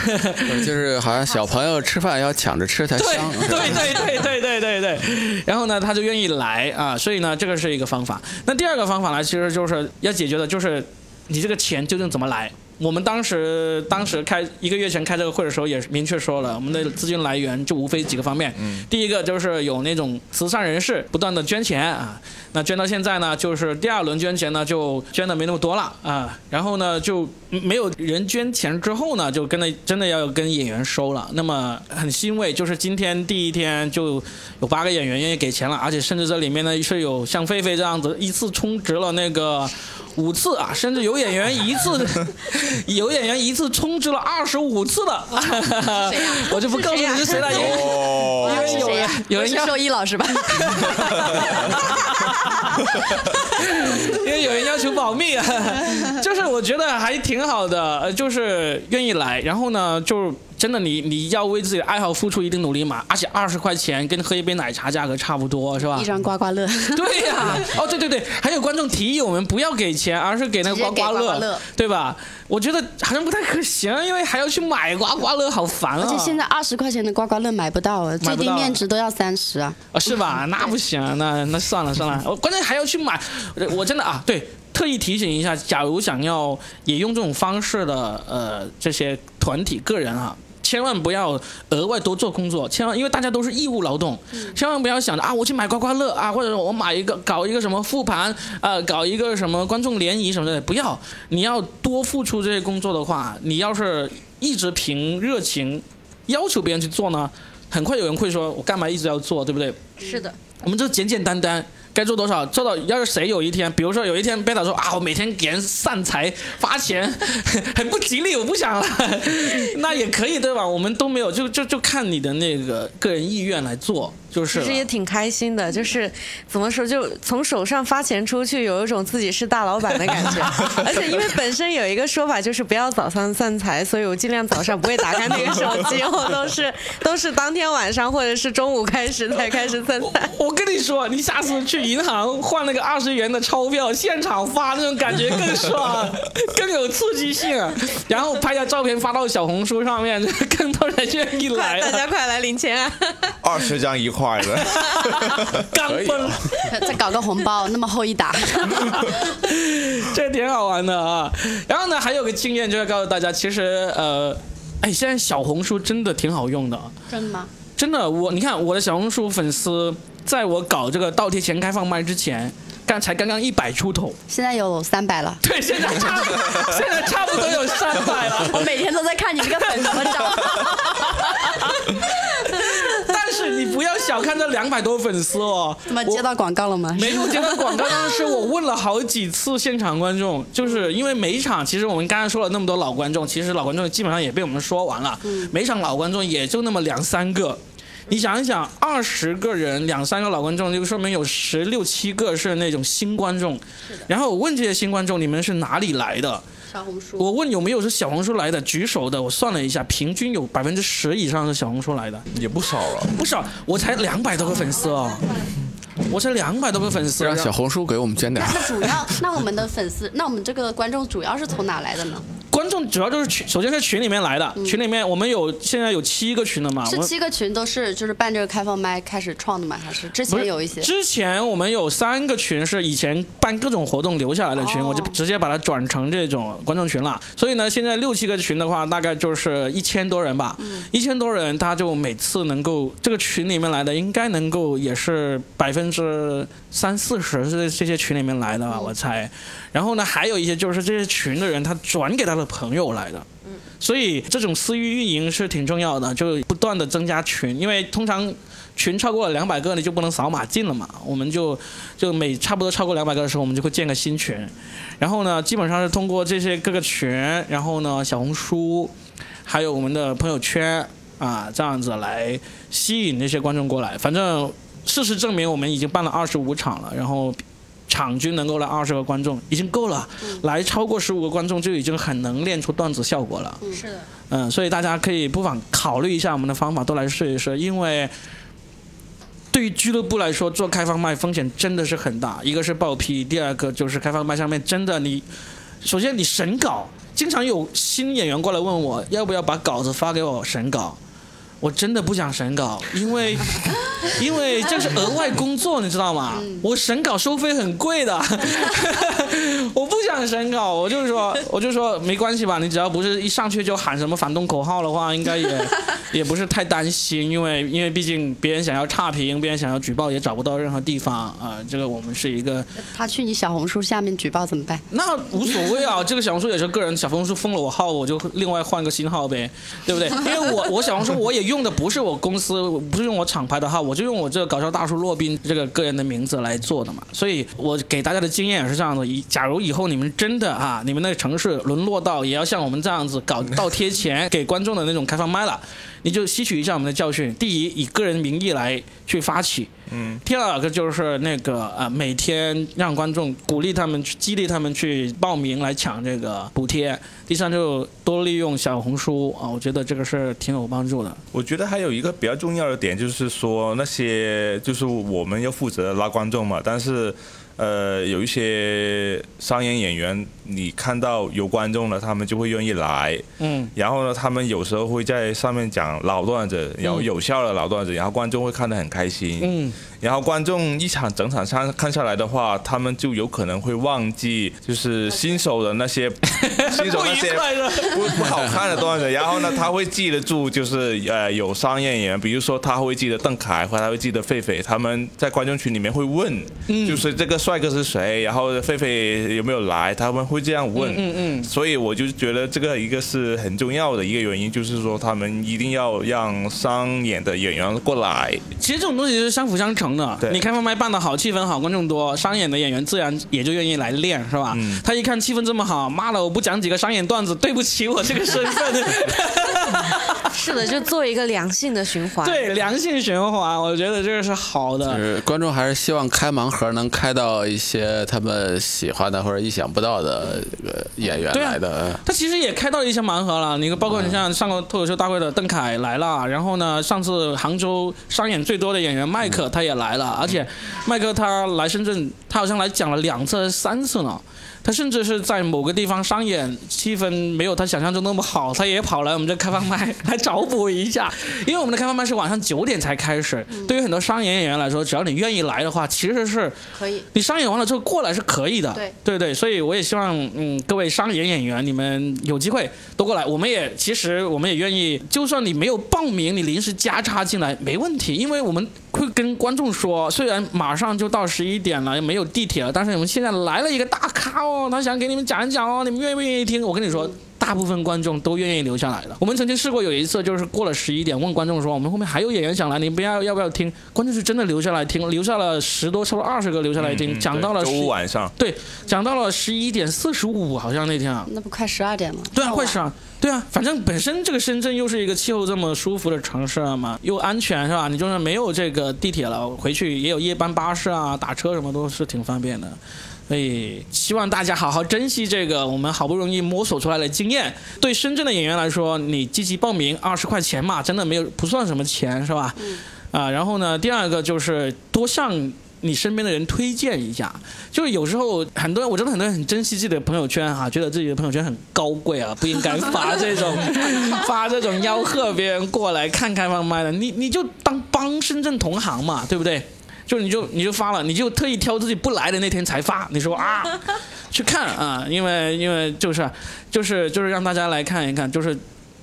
就是好像小朋友吃饭要抢着吃才对香。对对对对对对对，然后呢他就愿意来啊，所以呢这个是一个方法。那第二个方法呢，其实就是要解决的就是你这个钱究竟怎么来。我们当时当时开一个月前开这个会的时候，也明确说了，我们的资金来源就无非几个方面。第一个就是有那种慈善人士不断的捐钱啊，那捐到现在呢，就是第二轮捐钱呢就捐的没那么多了啊，然后呢就没有人捐钱之后呢，就跟着真的要跟演员收了。那么很欣慰，就是今天第一天就有八个演员愿意给钱了，而且甚至这里面呢是有像狒狒这样子一次充值了那个。五次啊，甚至有演员一次，有演员一次充值了二十五次的，我就不告诉你是谁了，因为哦，因为有人有人要是兽医老师吧？因为有人要求保密啊，就是我觉得还挺好的，呃，就是愿意来，然后呢，就真的你你要为自己的爱好付出一定努力嘛，而且二十块钱跟喝一杯奶茶价格差不多，是吧一？张刮刮乐，对呀、哦对对对，还有观众提议我们不要给钱，而是给那个刮刮乐，刮乐对吧？我觉得好像不太可行，因为还要去买刮刮乐，好烦啊！而且现在二十块钱的刮刮乐买不到了，最低面值都要三十啊！啊，是吧？那不行，那那算了算了，我关键还要去买，我我真的啊，对，特意提醒一下，假如想要也用这种方式的呃这些团体个人啊。千万不要额外多做工作，千万因为大家都是义务劳动，千万不要想着啊，我去买刮刮乐啊，或者我买一个搞一个什么复盘，呃，搞一个什么观众联谊什么的，不要。你要多付出这些工作的话，你要是一直凭热情要求别人去做呢，很快有人会说，我干嘛一直要做，对不对？是的，我们就简简单单，该做多少做到。要是谁有一天，比如说有一天贝塔说啊，我每天给人散财发钱，很不吉利，我不想了，那也可以对吧？我们都没有，就就就看你的那个个人意愿来做，就是其实也挺开心的，就是怎么说，就从手上发钱出去，有一种自己是大老板的感觉。而且因为本身有一个说法，就是不要早上散财，所以我尽量早上不会打开那个手机，我都是都是当天晚上或者是中午开始才开始散财。我跟你说，你下次去银行换那个二十元的钞票，现场发那种感觉更爽，更有刺激性。啊然后拍下照片发到小红书上面，更多人愿意来快，大。家快来领钱啊！二十张一块的，刚崩。再搞个红包，那么厚一沓，这挺好玩的啊。然后呢，还有个经验就要告诉大家，其实呃，哎，现在小红书真的挺好用的，真的吗？真的。我你看我的小红书粉丝，在我搞这个倒贴钱开放麦之前，刚才刚刚一百出头，现在有三百了。对，现在差 现在差不多有三百了。我每天都在看你这个粉丝账。你不要小看这两百多粉丝哦，怎么接到广告了吗？没有接到广告，但是我问了好几次现场观众，就是因为每一场，其实我们刚才说了那么多老观众，其实老观众基本上也被我们说完了，每场老观众也就那么两三个。你想一想，二十个人，两三个老观众，就说明有十六七个是那种新观众。然后我问这些新观众，你们是哪里来的？小红书，我问有没有是小红书来的，举手的，我算了一下，平均有百分之十以上是小红书来的。也不少了。不少，我才两百多个粉丝哦，我才两百多个粉丝，让小红书给我们捐点。那主要，那我们的粉丝，那我们这个观众主要是从哪来的呢？观众主要就是群，首先是群里面来的，群里面我们有现在有七个群了嘛，是七个群都是就是办这个开放麦开始创的嘛？还是之前有一些？之前我们有三个群是以前办各种活动留下来的群，哦我就直接把它转成这种观众群了。所以呢，现在六七个群的话，大概就是一千多人吧。嗯一千多人，他就每次能够这个群里面来的，应该能够也是百分之三四十是这些群里面来的嗯吧，我猜。然后呢，还有一些就是这些群的人，他转给他的朋友来的。所以这种私域运营是挺重要的，就不断的增加群，因为通常群超过了两百个，你就不能扫码进了嘛。我们就就每差不多超过两百个的时候，我们就会建个新群，然后呢，基本上是通过这些各个群，然后呢，小红书，还有我们的朋友圈啊，这样子来吸引那些观众过来。反正事实证明，我们已经办了二十五场了，然后。场均能够来二十个观众已经够了，来超过十五个观众就已经很能练出段子效果了。是的，嗯，所以大家可以不妨考虑一下我们的方法，都来试一试。因为对于俱乐部来说，做开放麦风险真的是很大。一个是报批，第二个就是开放麦上面真的你，首先你审稿，经常有新演员过来问我要不要把稿子发给我审稿。我真的不想审稿，因为 因为这是额外工作，你知道吗？我审稿收费很贵的，我不想审稿，我就是说，我就说没关系吧，你只要不是一上去就喊什么反动口号的话，应该也 也不是太担心，因为因为毕竟别人想要差评，别人想要举报也找不到任何地方啊、这个我们是一个他去你小红书下面举报怎么办？那无所谓啊，这个小红书也是个人，小红书封了我号，我就另外换个新号呗，对不对？因为我我小红书我也用的不是我公司，不是用我厂牌的号，我就用我这个搞笑大叔洛宾这个个人的名字来做的嘛。所以我给大家的经验也是这样的：以假如以后你们真的啊，你们那个城市沦落到也要像我们这样子搞倒贴钱给观众的那种开放麦了，你就吸取一下我们的教训。第一，以个人名义来去发起。嗯，第二个就是那个呃，每天让观众鼓励他们去激励他们去报名来抢这个补贴。第三就多利用小红书啊，我觉得这个是挺有帮助的。我觉得还有一个比较重要的点，就是说那些就是我们要负责拉观众嘛，但是呃有一些商演演员，你看到有观众了，他们就会愿意来，嗯，然后呢，他们有时候会在上面讲老段子，然后有效的老段子，然后观众会看得很开心，嗯，然后观众一场整场上看下来的话，他们就有可能会忘记就是新手的那些 新手那些不不不好看的段子，然后呢，他会记得住，就是呃有商业演员，比如说他会记得邓凯或他会记得狒狒，他们在观众群里面会问，就是这个帅哥是谁，然后狒狒有没有来，他们会这样问，嗯嗯所以我就觉得这个一个是很重要的一个原因，就是说他们一定要让商演的演员过来，其实这种东西是相辅相成的。对你开放麦办得好，气氛好，观众多，商演的演员自然也就愿意来练，是吧？嗯他一看气氛这么好，妈的，我不讲几个商演段子，对不起我这个身份。是的，就做一个良性的循环。对，良性循环，我觉得这个是好就的。是观众还是希望开盲盒能开到一些他们喜欢的或者意想不到的这个演员来的。他其实也开到一些盲盒了，你包括你像上过脱口秀大会的邓凯来了，然后呢，上次杭州商演最多的演员麦克他也来了，而且麦克他来深圳，他好像来讲了两次、还是三次呢。他甚至是在某个地方商演气氛没有他想象中那么好，他也跑来我们这开放麦来找补一下。因为我们的开放麦是晚上九点才开始，对于很多商演演员来说，只要你愿意来的话，其实是可以。你商演完了之后过来是可以的，对对对，所以我也希望，嗯，各位商演演员，你们有机会都过来。我们也其实我们也愿意，就算你没有报名，你临时加插进来没问题，因为我们会跟观众说，虽然马上就到十一点了，没有地铁了，但是我们现在来了一个大咖哦，他想给你们讲一讲哦，你们愿不愿意听？我跟你说。大部分观众都愿意留下来的。我们曾经试过有一次，就是过了十一点，问观众说：“我们后面还有演员想来，你不要要不要听？”观众是真的留下来听，留下了十多，差不多二十个留下来听，嗯讲到了周五晚上。对，讲到了十一点四十五，好像那天啊，那不快十二点吗？对啊，快十二，对啊，反正本身这个深圳又是一个气候这么舒服的城市嘛，又安全是吧？你就算没有这个地铁了，回去也有夜班巴士啊，打车什么都是挺方便的。所以希望大家好好珍惜这个我们好不容易摸索出来的经验。对深圳的演员来说，你积极报名二十块钱嘛，真的没有不算什么钱是吧？啊，然后呢，第二个就是多向你身边的人推荐一下。就是有时候很多人，我真的很多人很珍惜自己的朋友圈哈，觉得自己的朋友圈很高贵啊，不应该发这种 发这种吆喝别人过来看开放麦的。你你就当帮深圳同行嘛，对不对？就你就你就发了，你就特意挑自己不来的那天才发。你说啊，去看啊，因为因为就是就是就是让大家来看一看，就是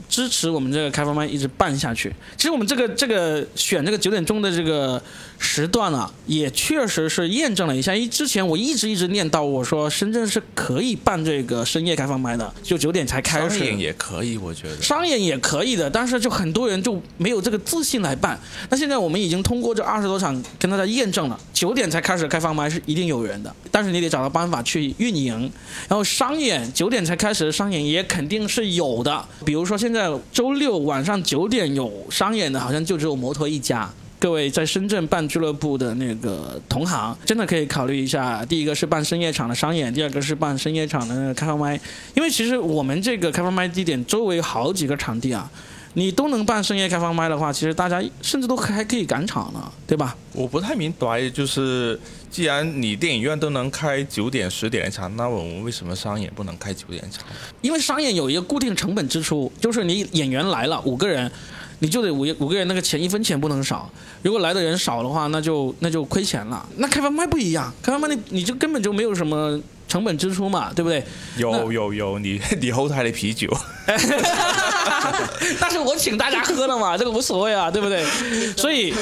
支持我们这个开放麦一直办下去。其实我们这个这个选这个九点钟的这个时段啊，也确实是验证了一下。因为之前我一直一直念叨，我说深圳是可以办这个深夜开放麦的，就九点才开始。商演也可以，我觉得。商演也可以的，但是就很多人就没有这个自信来办。那现在我们已经通过这二十多场跟大家验证了，九点才开始开放麦是一定有人的，但是你得找到办法去运营。然后商演九点才开始的商演也肯定是有的，比如说现在周六晚上九点有商演的，好像就只有摩托一家。各位在深圳办俱乐部的那个同行，真的可以考虑一下。第一个是办深夜场的商演，第二个是办深夜场的那个开放麦。因为其实我们这个开放麦地点周围好几个场地啊，你都能办深夜开放麦的话，其实大家甚至都还可以赶场呢，对吧？我不太明白，就是既然你电影院都能开九点、十点的场，那我们为什么商演不能开九点场？因为商演有一个固定成本支出，就是你演员来了五个人，你就得五五个人那个钱一分钱不能少。如果来的人少的话，那就那就亏钱了。那开发麦不一样，开发麦你你就根本就没有什么成本支出嘛，对不对？有有有，你 你后台的啤酒，但是我请大家喝了嘛，这个无所谓啊，对不对？所以，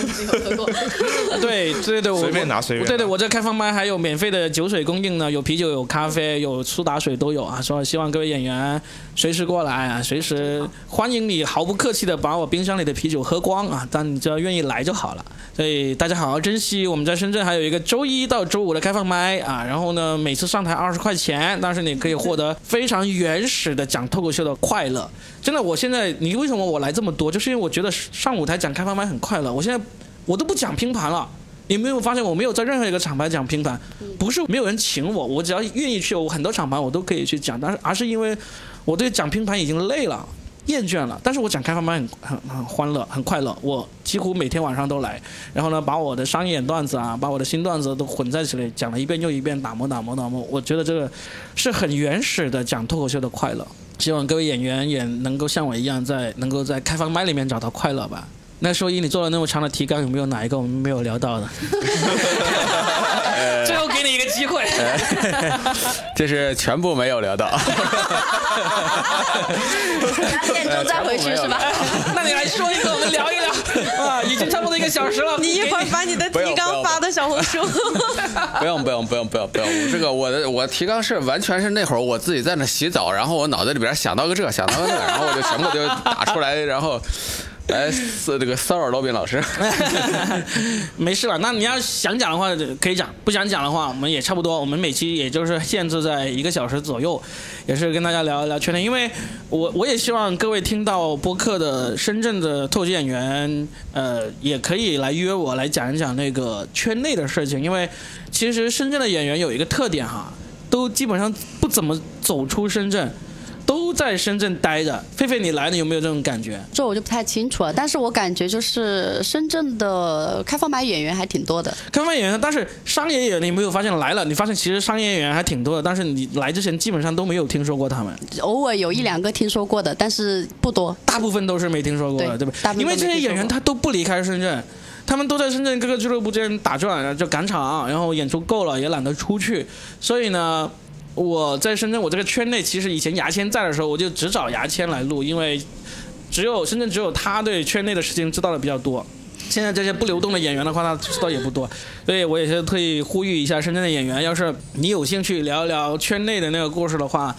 对对对，我随便拿随便拿对对，我这开放麦还有免费的酒水供应呢，有啤酒、有咖啡、有苏打水都有啊。所以希望各位演员随时过来啊，随时欢迎你，毫不客气的把我冰箱里的啤酒喝光啊，但你只要愿意来就好了。所以大家好好珍惜，我们在深圳还有一个周一到周五的开放麦啊，然后呢，每次上台二十块钱，但是你可以获得非常原始的讲脱口秀的快乐。真的，我现在你为什么我来这么多，就是因为我觉得上舞台讲开放麦很快乐。我现在我都不讲拼盘了。你没有发现我没有在任何一个厂牌讲拼盘，不是没有人请我，我只要愿意去，我很多厂牌我都可以去讲，但是而是因为我对讲拼盘已经累了。厌倦了，但是我讲开放麦很很很欢乐，很快乐。我几乎每天晚上都来，然后呢，把我的商演段子啊，把我的新段子都混在起来讲了一遍又一遍，打磨打磨打磨。我觉得这个是很原始的讲脱口秀的快乐。希望各位演员也能够像我一样，在能够在开放麦里面找到快乐吧。那收音，你做了那么长的提纲，有没有哪一个我们没有聊到的？最后给你一个机会。这是全部没有聊到。两点钟再回去是吧？那你来说一个，我们聊一聊。啊，已经差不多一个小时了。你一会儿把你的提纲发到小红书。不用不用不用不用不用，这个我的我提纲是完全是那会儿我自己在那洗澡，然后我脑子里边想到个这想到个那，然后我就全部就打出来，然后来这个骚扰罗宾老师。没事了，那你要想讲的话可以讲，不想讲的话我们也差不多，我们每期也就是限制在一个小时左右，也是跟大家聊一聊圈内，因为我我也希望各位听到播客的深圳的脱口演员，呃，也可以来约我来讲一讲那个圈内的事情，因为其实深圳的演员有一个特点哈，都基本上不怎么走出深圳。都在深圳待着，狒狒，你来了有没有这种感觉？这我就不太清楚了，但是我感觉就是深圳的开放麦演员还挺多的。开放麦演员，但是商业演员你没有发现来了？你发现其实商业演员还挺多的，但是你来之前基本上都没有听说过他们，偶尔有一两个听说过的，但是不多。大部分都是没听说过的，对对吧？因为这些演员他都不离开深圳，他们都在深圳各个俱乐部间打转，然后就赶场，然后演出够了也懒得出去，所以呢。我在深圳，我这个圈内其实以前牙签在的时候，我就只找牙签来录，因为只有深圳只有他对圈内的事情知道的比较多。现在这些不流动的演员的话，他知道也不多，所以我也是特意呼吁一下深圳的演员，要是你有兴趣聊一聊圈内的那个故事的话，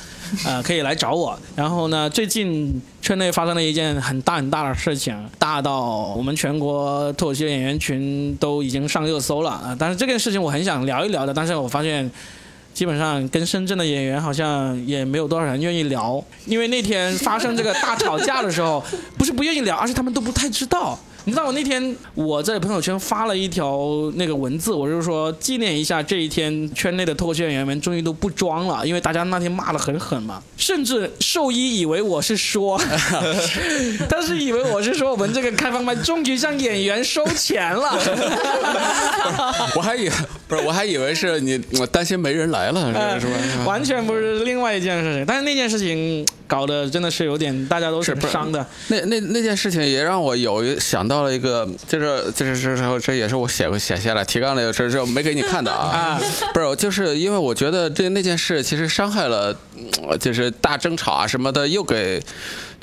呃，可以来找我。然后呢，最近圈内发生了一件很大很大的事情，大到我们全国脱口秀演员群都已经上热搜了啊、但是这件事情我很想聊一聊的，但是我发现。基本上跟深圳的演员好像也没有多少人愿意聊，因为那天发生这个大吵架的时候，不是不愿意聊，而是他们都不太知道。你知道我那天我在朋友圈发了一条那个文字，我就说纪念一下这一天，圈内的脱口秀演员们终于都不装了，因为大家那天骂的很狠嘛，甚至兽医以为我是说，他是以为我是说我们这个开放麦终于向演员收钱了。我还以不是，我还以为是你，我担心没人来了，呃是吧？完全不是另外一件事情，但是那件事情搞得真的是有点，大家都是伤的。那那那件事情也让我有一想到了一个，就是就是这时候这也是我写过写下来提纲里的事，这没给你看的啊 啊。不是，就是因为我觉得这那件事其实伤害了，嗯就是大争吵啊什么的，又给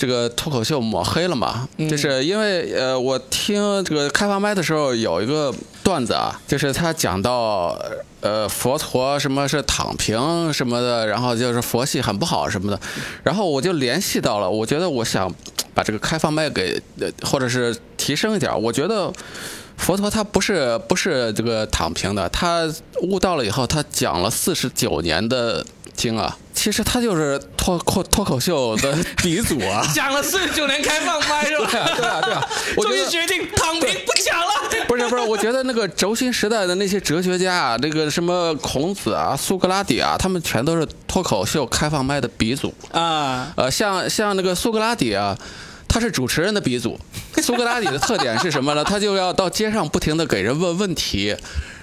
这个脱口秀抹黑了嘛。就是因为呃，我听这个开放麦的时候有一个段子啊，就是他讲到呃佛陀什么是躺平什么的，然后就是佛系很不好什么的，然后我就联系到了，我觉得我想把这个开放麦给呃或者是提升一点，我觉得。佛陀他不是不是这个躺平的，他悟道了以后，他讲了四十九年的经啊，其实他就是脱脱脱口秀的鼻祖啊。讲了四十九年开放麦是吧？对啊，对啊，对啊，我终于决定躺平不讲了。不是不是，我觉得那个轴心时代的那些哲学家啊，那个什么孔子啊、苏格拉底啊，他们全都是脱口秀开放麦的鼻祖。啊，呃，像像那个苏格拉底啊，他是主持人的鼻祖。苏格拉底的特点是什么呢？他就要到街上不停的给人问问题，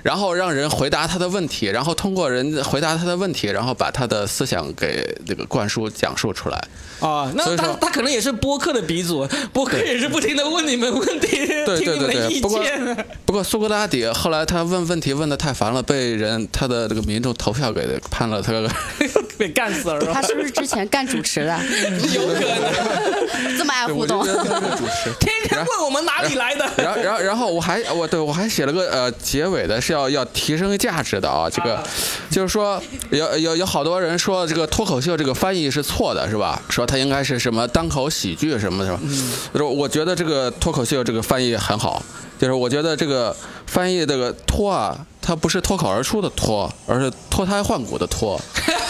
然后让人回答他的问题，然后通过人回答他的问题，然后把他的思想给这个灌输讲述出来。啊，那他他可能也是播客的鼻祖，播客也是不停的问你们问题，对听你们的意对对对，不过见。不过苏格拉底后来他问问题问的太烦了，被人他的这个民众投票给判了他个。被干死了是吧他？是不是之前干主持的？有可能，这么爱互动。天天问我们哪里来的。然后，然后，然后我还我对我还写了个呃结尾的是要要提升价值的啊，这个就是说有有有好多人说这个脱口秀这个翻译是错的，是吧？说它应该是什么单口喜剧什么的，是吧？就是我觉得这个脱口秀这个翻译很好，就是我觉得这个翻译这个脱啊，它不是脱口而出的脱，而是脱胎换骨的脱。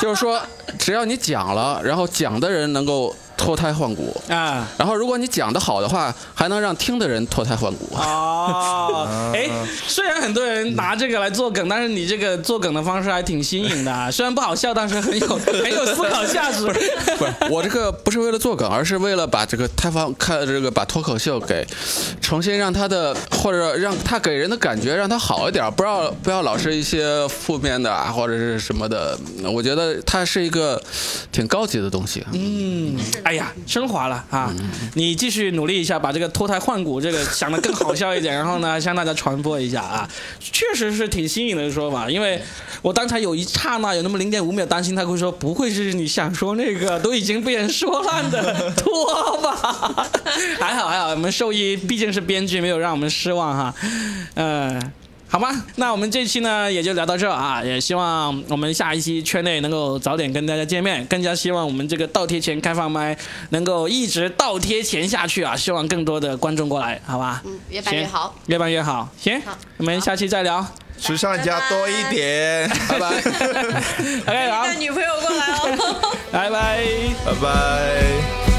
就是说，只要你讲了，然后讲的人能够脱胎换骨，啊然后如果你讲得好的话，还能让听的人脱胎换骨。哦，哎，虽然很多人拿这个来做梗，但是你这个做梗的方式还挺新颖的啊，虽然不好笑，但是很有很有思考价值。不是，我这个不是为了做梗，而是为了把这个开放开这个把脱口秀给重新让他的或者让他给人的感觉让他好一点，不要不要老是一些负面的啊或者是什么的。我觉得它是一个挺高级的东西。嗯，哎呀，升华了啊！你继续努力一下，把这个脱胎换骨这个想的更好笑一点，然后呢，向大家传播一下啊。确实是挺新颖的说法，因为我刚才有一刹那有那么零点五秒担心他会说，不会是你想说那个都已经被人说烂的 脱吧？还好还好，我们兽医毕竟是编剧，没有让我们失望哈。嗯。好吧，那我们这期呢也就聊到这啊，也希望我们下一期圈内能够早点跟大家见面，更加希望我们这个倒贴钱开放麦能够一直倒贴钱下去啊，希望更多的观众过来，好吧？嗯，越办越好。越办越好。行，我们下期再聊。时尚家多一点，拜拜。OK，好带，女朋友过来哦。拜拜。拜拜。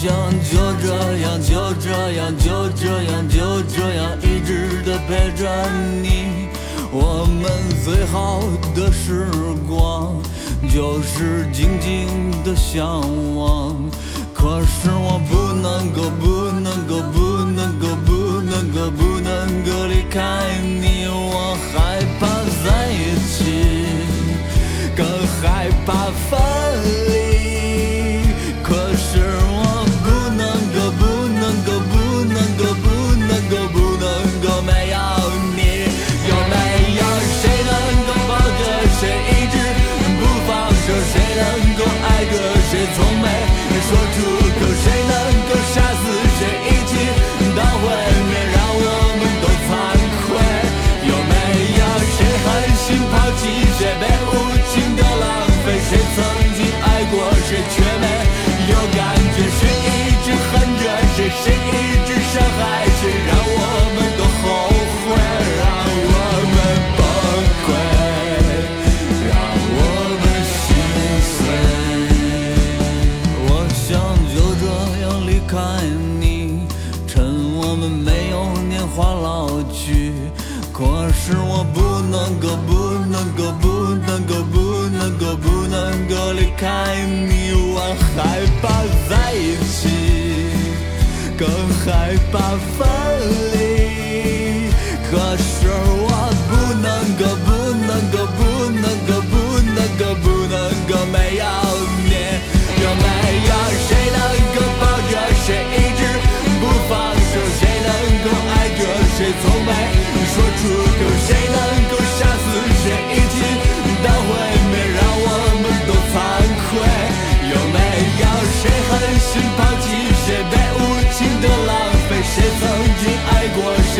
想就这样，就这样，就这样，就这样一直的陪着你。我们最好的时光，就是静静的向往。可是我不能够，不能够，不能够，不能够，不能够离开你。我害怕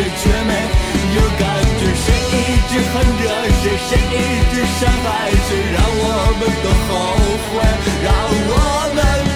却没有感觉谁一直恨着谁谁一直伤害谁让我们都后悔让我们